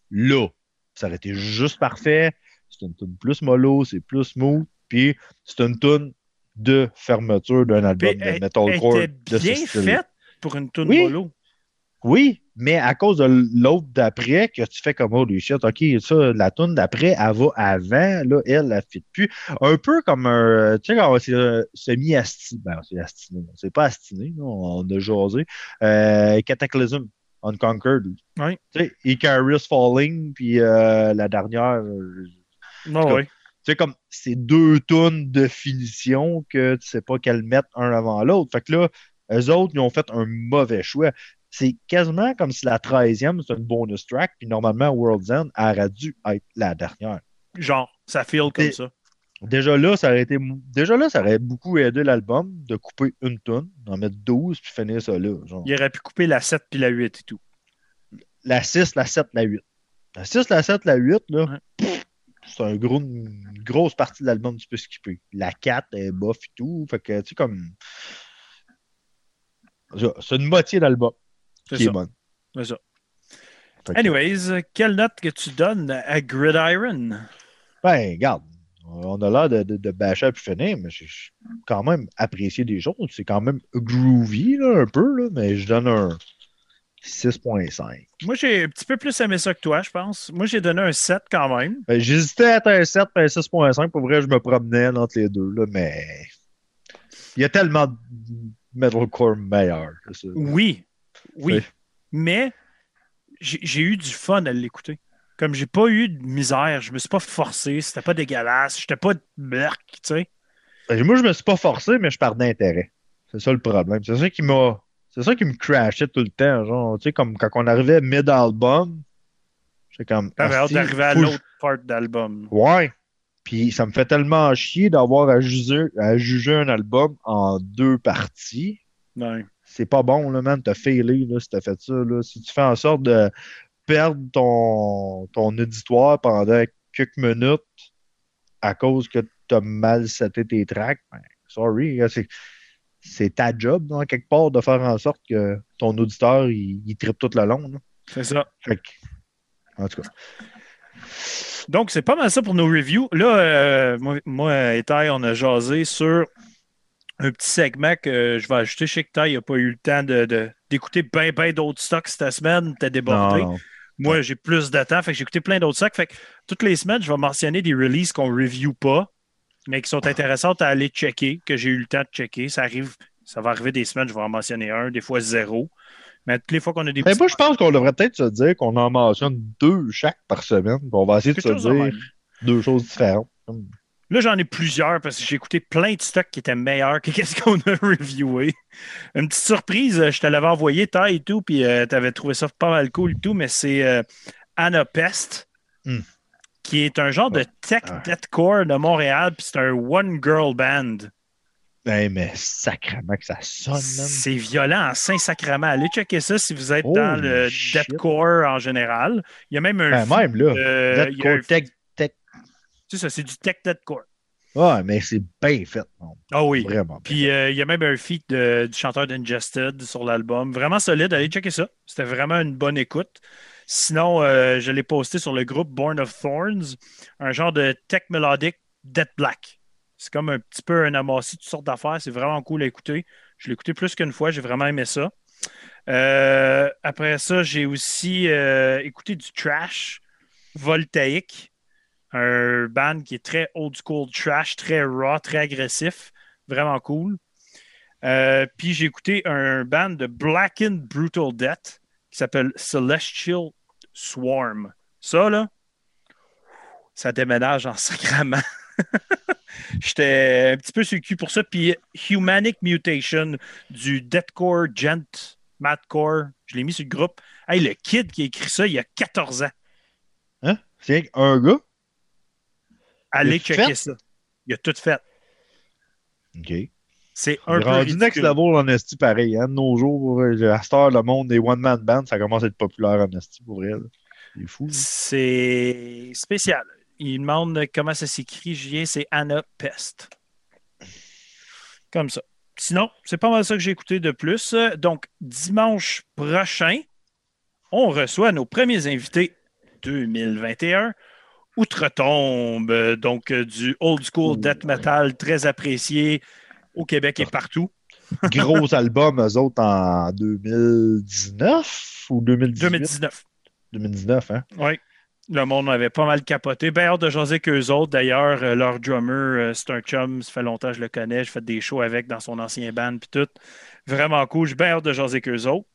B: là. Ça aurait été juste parfait. C'est une tune plus mollo, c'est plus smooth, puis c'est une tune de fermeture d'un album de
A: elle, elle
B: metalcore
A: était
B: de ce
A: bien faite pour une tune
B: Oui.
A: bolo.
B: Oui, mais à cause de l'autre d'après, que tu fais comme holy shit, ok, ça, la tune d'après, elle va avant, là, elle, elle ne fit plus. Un peu comme un, tu sais, quand c'est euh, semi-astiné, ben, c'est astiné, c'est pas astiné, on a jasé, euh, Cataclysm, Unconquered.
A: Oui.
B: Tu sais, Icarus Falling, puis euh, la dernière, euh,
A: Ah oui.
B: tu sais, comme c'est deux tunes de finition que tu sais pas qu'elles mettent un avant l'autre. Fait que là, eux autres, ils ont fait un mauvais choix. C'est quasiment comme si la 13e, c'est une bonus track, puis normalement, World's End aurait dû être la dernière.
A: Genre, ça feel comme ça.
B: Déjà là, ça aurait été déjà là, ça aurait beaucoup aidé l'album de couper une tonne, d'en mettre 12 puis finir ça là. genre.
A: Il aurait pu couper la 7 puis la 8 et tout.
B: La 6, la 7, la 8. La 6, la 7, la 8, là,
A: Ouais.
B: c'est un gros, une grosse partie de l'album que tu peux skipper. La 4 est bof et tout. Fait que, tu sais, comme. C'est une moitié d'album qui est bonne.
A: C'est ça.
B: Fait que,
A: Anyways, quelle note que tu donnes à Gridiron?
B: Ben, regarde, on a l'air de, de, de bâcher à plus finir, mais j'ai quand même apprécié des choses. C'est quand même groovy, là, un peu, là, mais je donne un 6.5.
A: Moi, j'ai un petit peu plus aimé ça que toi, je pense. Moi, j'ai donné un 7 quand même.
B: Ben, J'hésitais à être un 7 et un 6.5. Pour vrai, je me promenais entre les deux, là, mais il y a tellement de metalcore meilleur que ça.
A: Oui, oui. Mais j'ai eu du fun à l'écouter. Comme j'ai pas eu de misère, je me suis pas forcé, c'était pas dégueulasse, j'étais pas merc, tu sais.
B: Moi, je me suis pas forcé, mais je pars d'intérêt. C'est ça le problème. C'est ça qui m'a. C'est ça qui me crashait tout le temps. Genre, tu sais, comme quand on arrivait mid-album, j'étais comme.
A: T'avais hâte d'arriver à
B: faut que je-
A: l'autre part d'album.
B: Ouais. Puis ça me fait tellement chier d'avoir à juger, à juger un album en deux parties.
A: Ouais.
B: C'est pas bon, là, man. T'as failé, là, si t'as fait ça, là. Si tu fais en sorte de perdre ton, ton auditoire pendant quelques minutes à cause que t'as mal seté tes tracks, ben, sorry, c'est, ta job, dans quelque part, de faire en sorte que ton auditeur, il, il trippe tout le long.
A: C'est ça.
B: Fait que, en tout cas.
A: Donc, c'est pas mal ça pour nos reviews. Là, euh, moi, moi et Ty, on a jasé sur un petit segment que je vais ajouter. Je sais que Ty n'a pas eu le temps de- de- d'écouter bien, bien d'autres stocks cette semaine. T'es débordé.
B: Non.
A: Moi, j'ai plus de temps. Fait que j'ai écouté plein d'autres stocks. Fait que toutes les semaines, je vais mentionner des releases qu'on ne review pas, mais qui sont intéressantes à aller checker, que j'ai eu le temps de checker. Ça arrive, ça va arriver des semaines, je vais en mentionner un, des fois zéro. Mais toutes les fois qu'on a des
B: Mais moi, je pense qu'on devrait peut-être se dire qu'on en mentionne deux chaque par semaine. On va essayer de se dire deux choses différentes.
A: Là, j'en ai plusieurs parce que j'ai écouté plein de stocks qui étaient meilleurs que qu'est-ce qu'on a reviewé. Une petite surprise, euh, je te l'avais envoyé, Ty et tout, puis tu avais trouvé ça pas mal cool et tout, mais c'est euh, Anna Pest,
B: Hmm.
A: qui est un genre de tech
B: Ah.
A: deathcore de Montréal, puis c'est un one-girl band.
B: Hey, mais sacrément que ça sonne.
A: C'est violent en Saint-Sacrement. Allez checker ça si vous êtes dans le
B: shit.
A: deathcore en général. Il y a même un.
B: Ben, même là.
A: euh, il y a un
B: Deathcore tech, tech.
A: C'est ça, c'est du tech deathcore.
B: Ouais, mais c'est bien fait. non.
A: Ah oui.
B: Vraiment.
A: Puis euh, il y a même un feat de- du chanteur d'Ingested sur l'album. Vraiment solide. Allez checker ça. C'était vraiment une bonne écoute. Sinon, euh, je l'ai posté sur le groupe Born of Thorns, un genre de tech mélodique Dead Black. C'est comme un petit peu un amassis de toutes sortes d'affaires. C'est vraiment cool à écouter. Je l'ai écouté plus qu'une fois. J'ai vraiment aimé ça. Euh, après ça, j'ai aussi écouté du trash voltaïque. Un band qui est très old school trash, très raw, très agressif. Vraiment cool. Euh, puis j'ai écouté un band de Blackened Brutal Death qui s'appelle Celestial Swarm. Ça, là, ça déménage en sacrament. J'étais un petit peu sur le cul pour ça. Puis Humanic Mutation du Deathcore Gent Madcore, je l'ai mis sur le groupe. Hey, le kid qui a écrit ça, il y a 14 ans.
B: Hein? C'est qu'un gars?
A: Allez checker
B: fait?
A: ça. Il a tout fait.
B: OK.
A: C'est
B: est
A: un peu
B: rendu next level en esti pareil. Hein? De nos jours, à cette heure, le monde des one-man bands, ça commence à être populaire en esti pour là. C'est fou.
A: C'est spécial. Il demande comment ça s'écrit, Julien, c'est Anna Pest. Comme ça. Sinon, c'est pas mal ça que j'ai écouté de plus. Donc, dimanche prochain, on reçoit nos premiers invités 2021. Outre-tombe, euh, donc euh, du old school death metal très apprécié au Québec et partout.
B: Gros album, eux autres, en 2019 ou 2018?
A: 2019.
B: 2019, hein?
A: Oui. Le monde avait pas mal capoté. Ben hâte de jaser qu'eux autres. D'ailleurs, euh, leur drummer, c'est un chum. Ça fait longtemps que je le connais. Je fais des shows avec dans son ancien band puis tout. Vraiment cool. J'ai bien hâte de jaser qu'eux autres.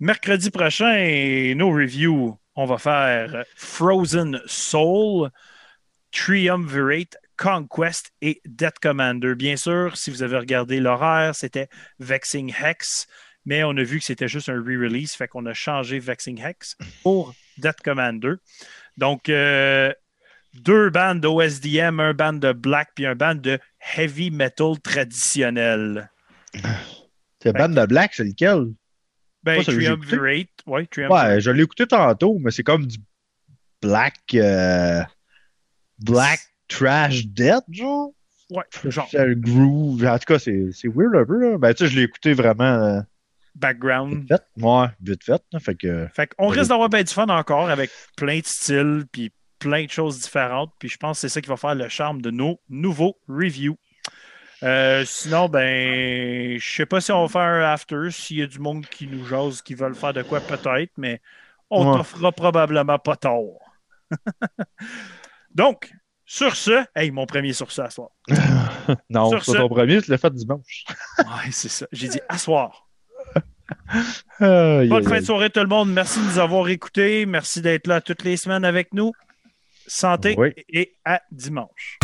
A: Mercredi prochain, nos reviews, on va faire euh, Frozen Soul, Triumvirate, Conquest et Death Commander. Bien sûr, si vous avez regardé l'horaire, c'était Vexing Hex, mais on a vu que c'était juste un re-release, fait qu'on a changé Vexing Hex pour Death Commander. Donc, euh, deux bandes d'OSDM, un band de black puis un band de heavy metal traditionnel.
B: C'est Band de Black, c'est lequel?
A: Ben,
B: Pas.
A: Triumvirate, ouais, Triumvirate.
B: Ouais, je l'ai écouté tantôt, mais c'est comme du Black. euh, Black Trash Death, genre?
A: Ouais, genre
B: C'est un groove. En tout cas, c'est c'est weird un peu, là. Ben, tu sais, je l'ai écouté vraiment euh,
A: background.
B: vite fait. Ouais, vite fait. là. Fait que.
A: Fait qu'on risque d'avoir bien du fun encore avec plein de styles puis plein de choses différentes. Puis je pense que c'est ça qui va faire le charme de nos nouveaux reviews. Euh, sinon, ben, je sais pas si on va faire un after, s'il y a du monde qui nous jase, qui veulent faire de quoi peut-être, mais on
B: Ouais.
A: probablement pas tort. Donc, sur ce, hey, mon premier sur ce à soir.
B: non,
A: Sur ce-
B: ton premier, tu l'as fait dimanche.
A: Ouais, c'est ça. J'ai dit à soir. Bonne fin de soirée, tout le monde. Merci de nous avoir écoutés. Merci d'être là toutes les semaines avec nous. Santé
B: Oui.
A: et à dimanche.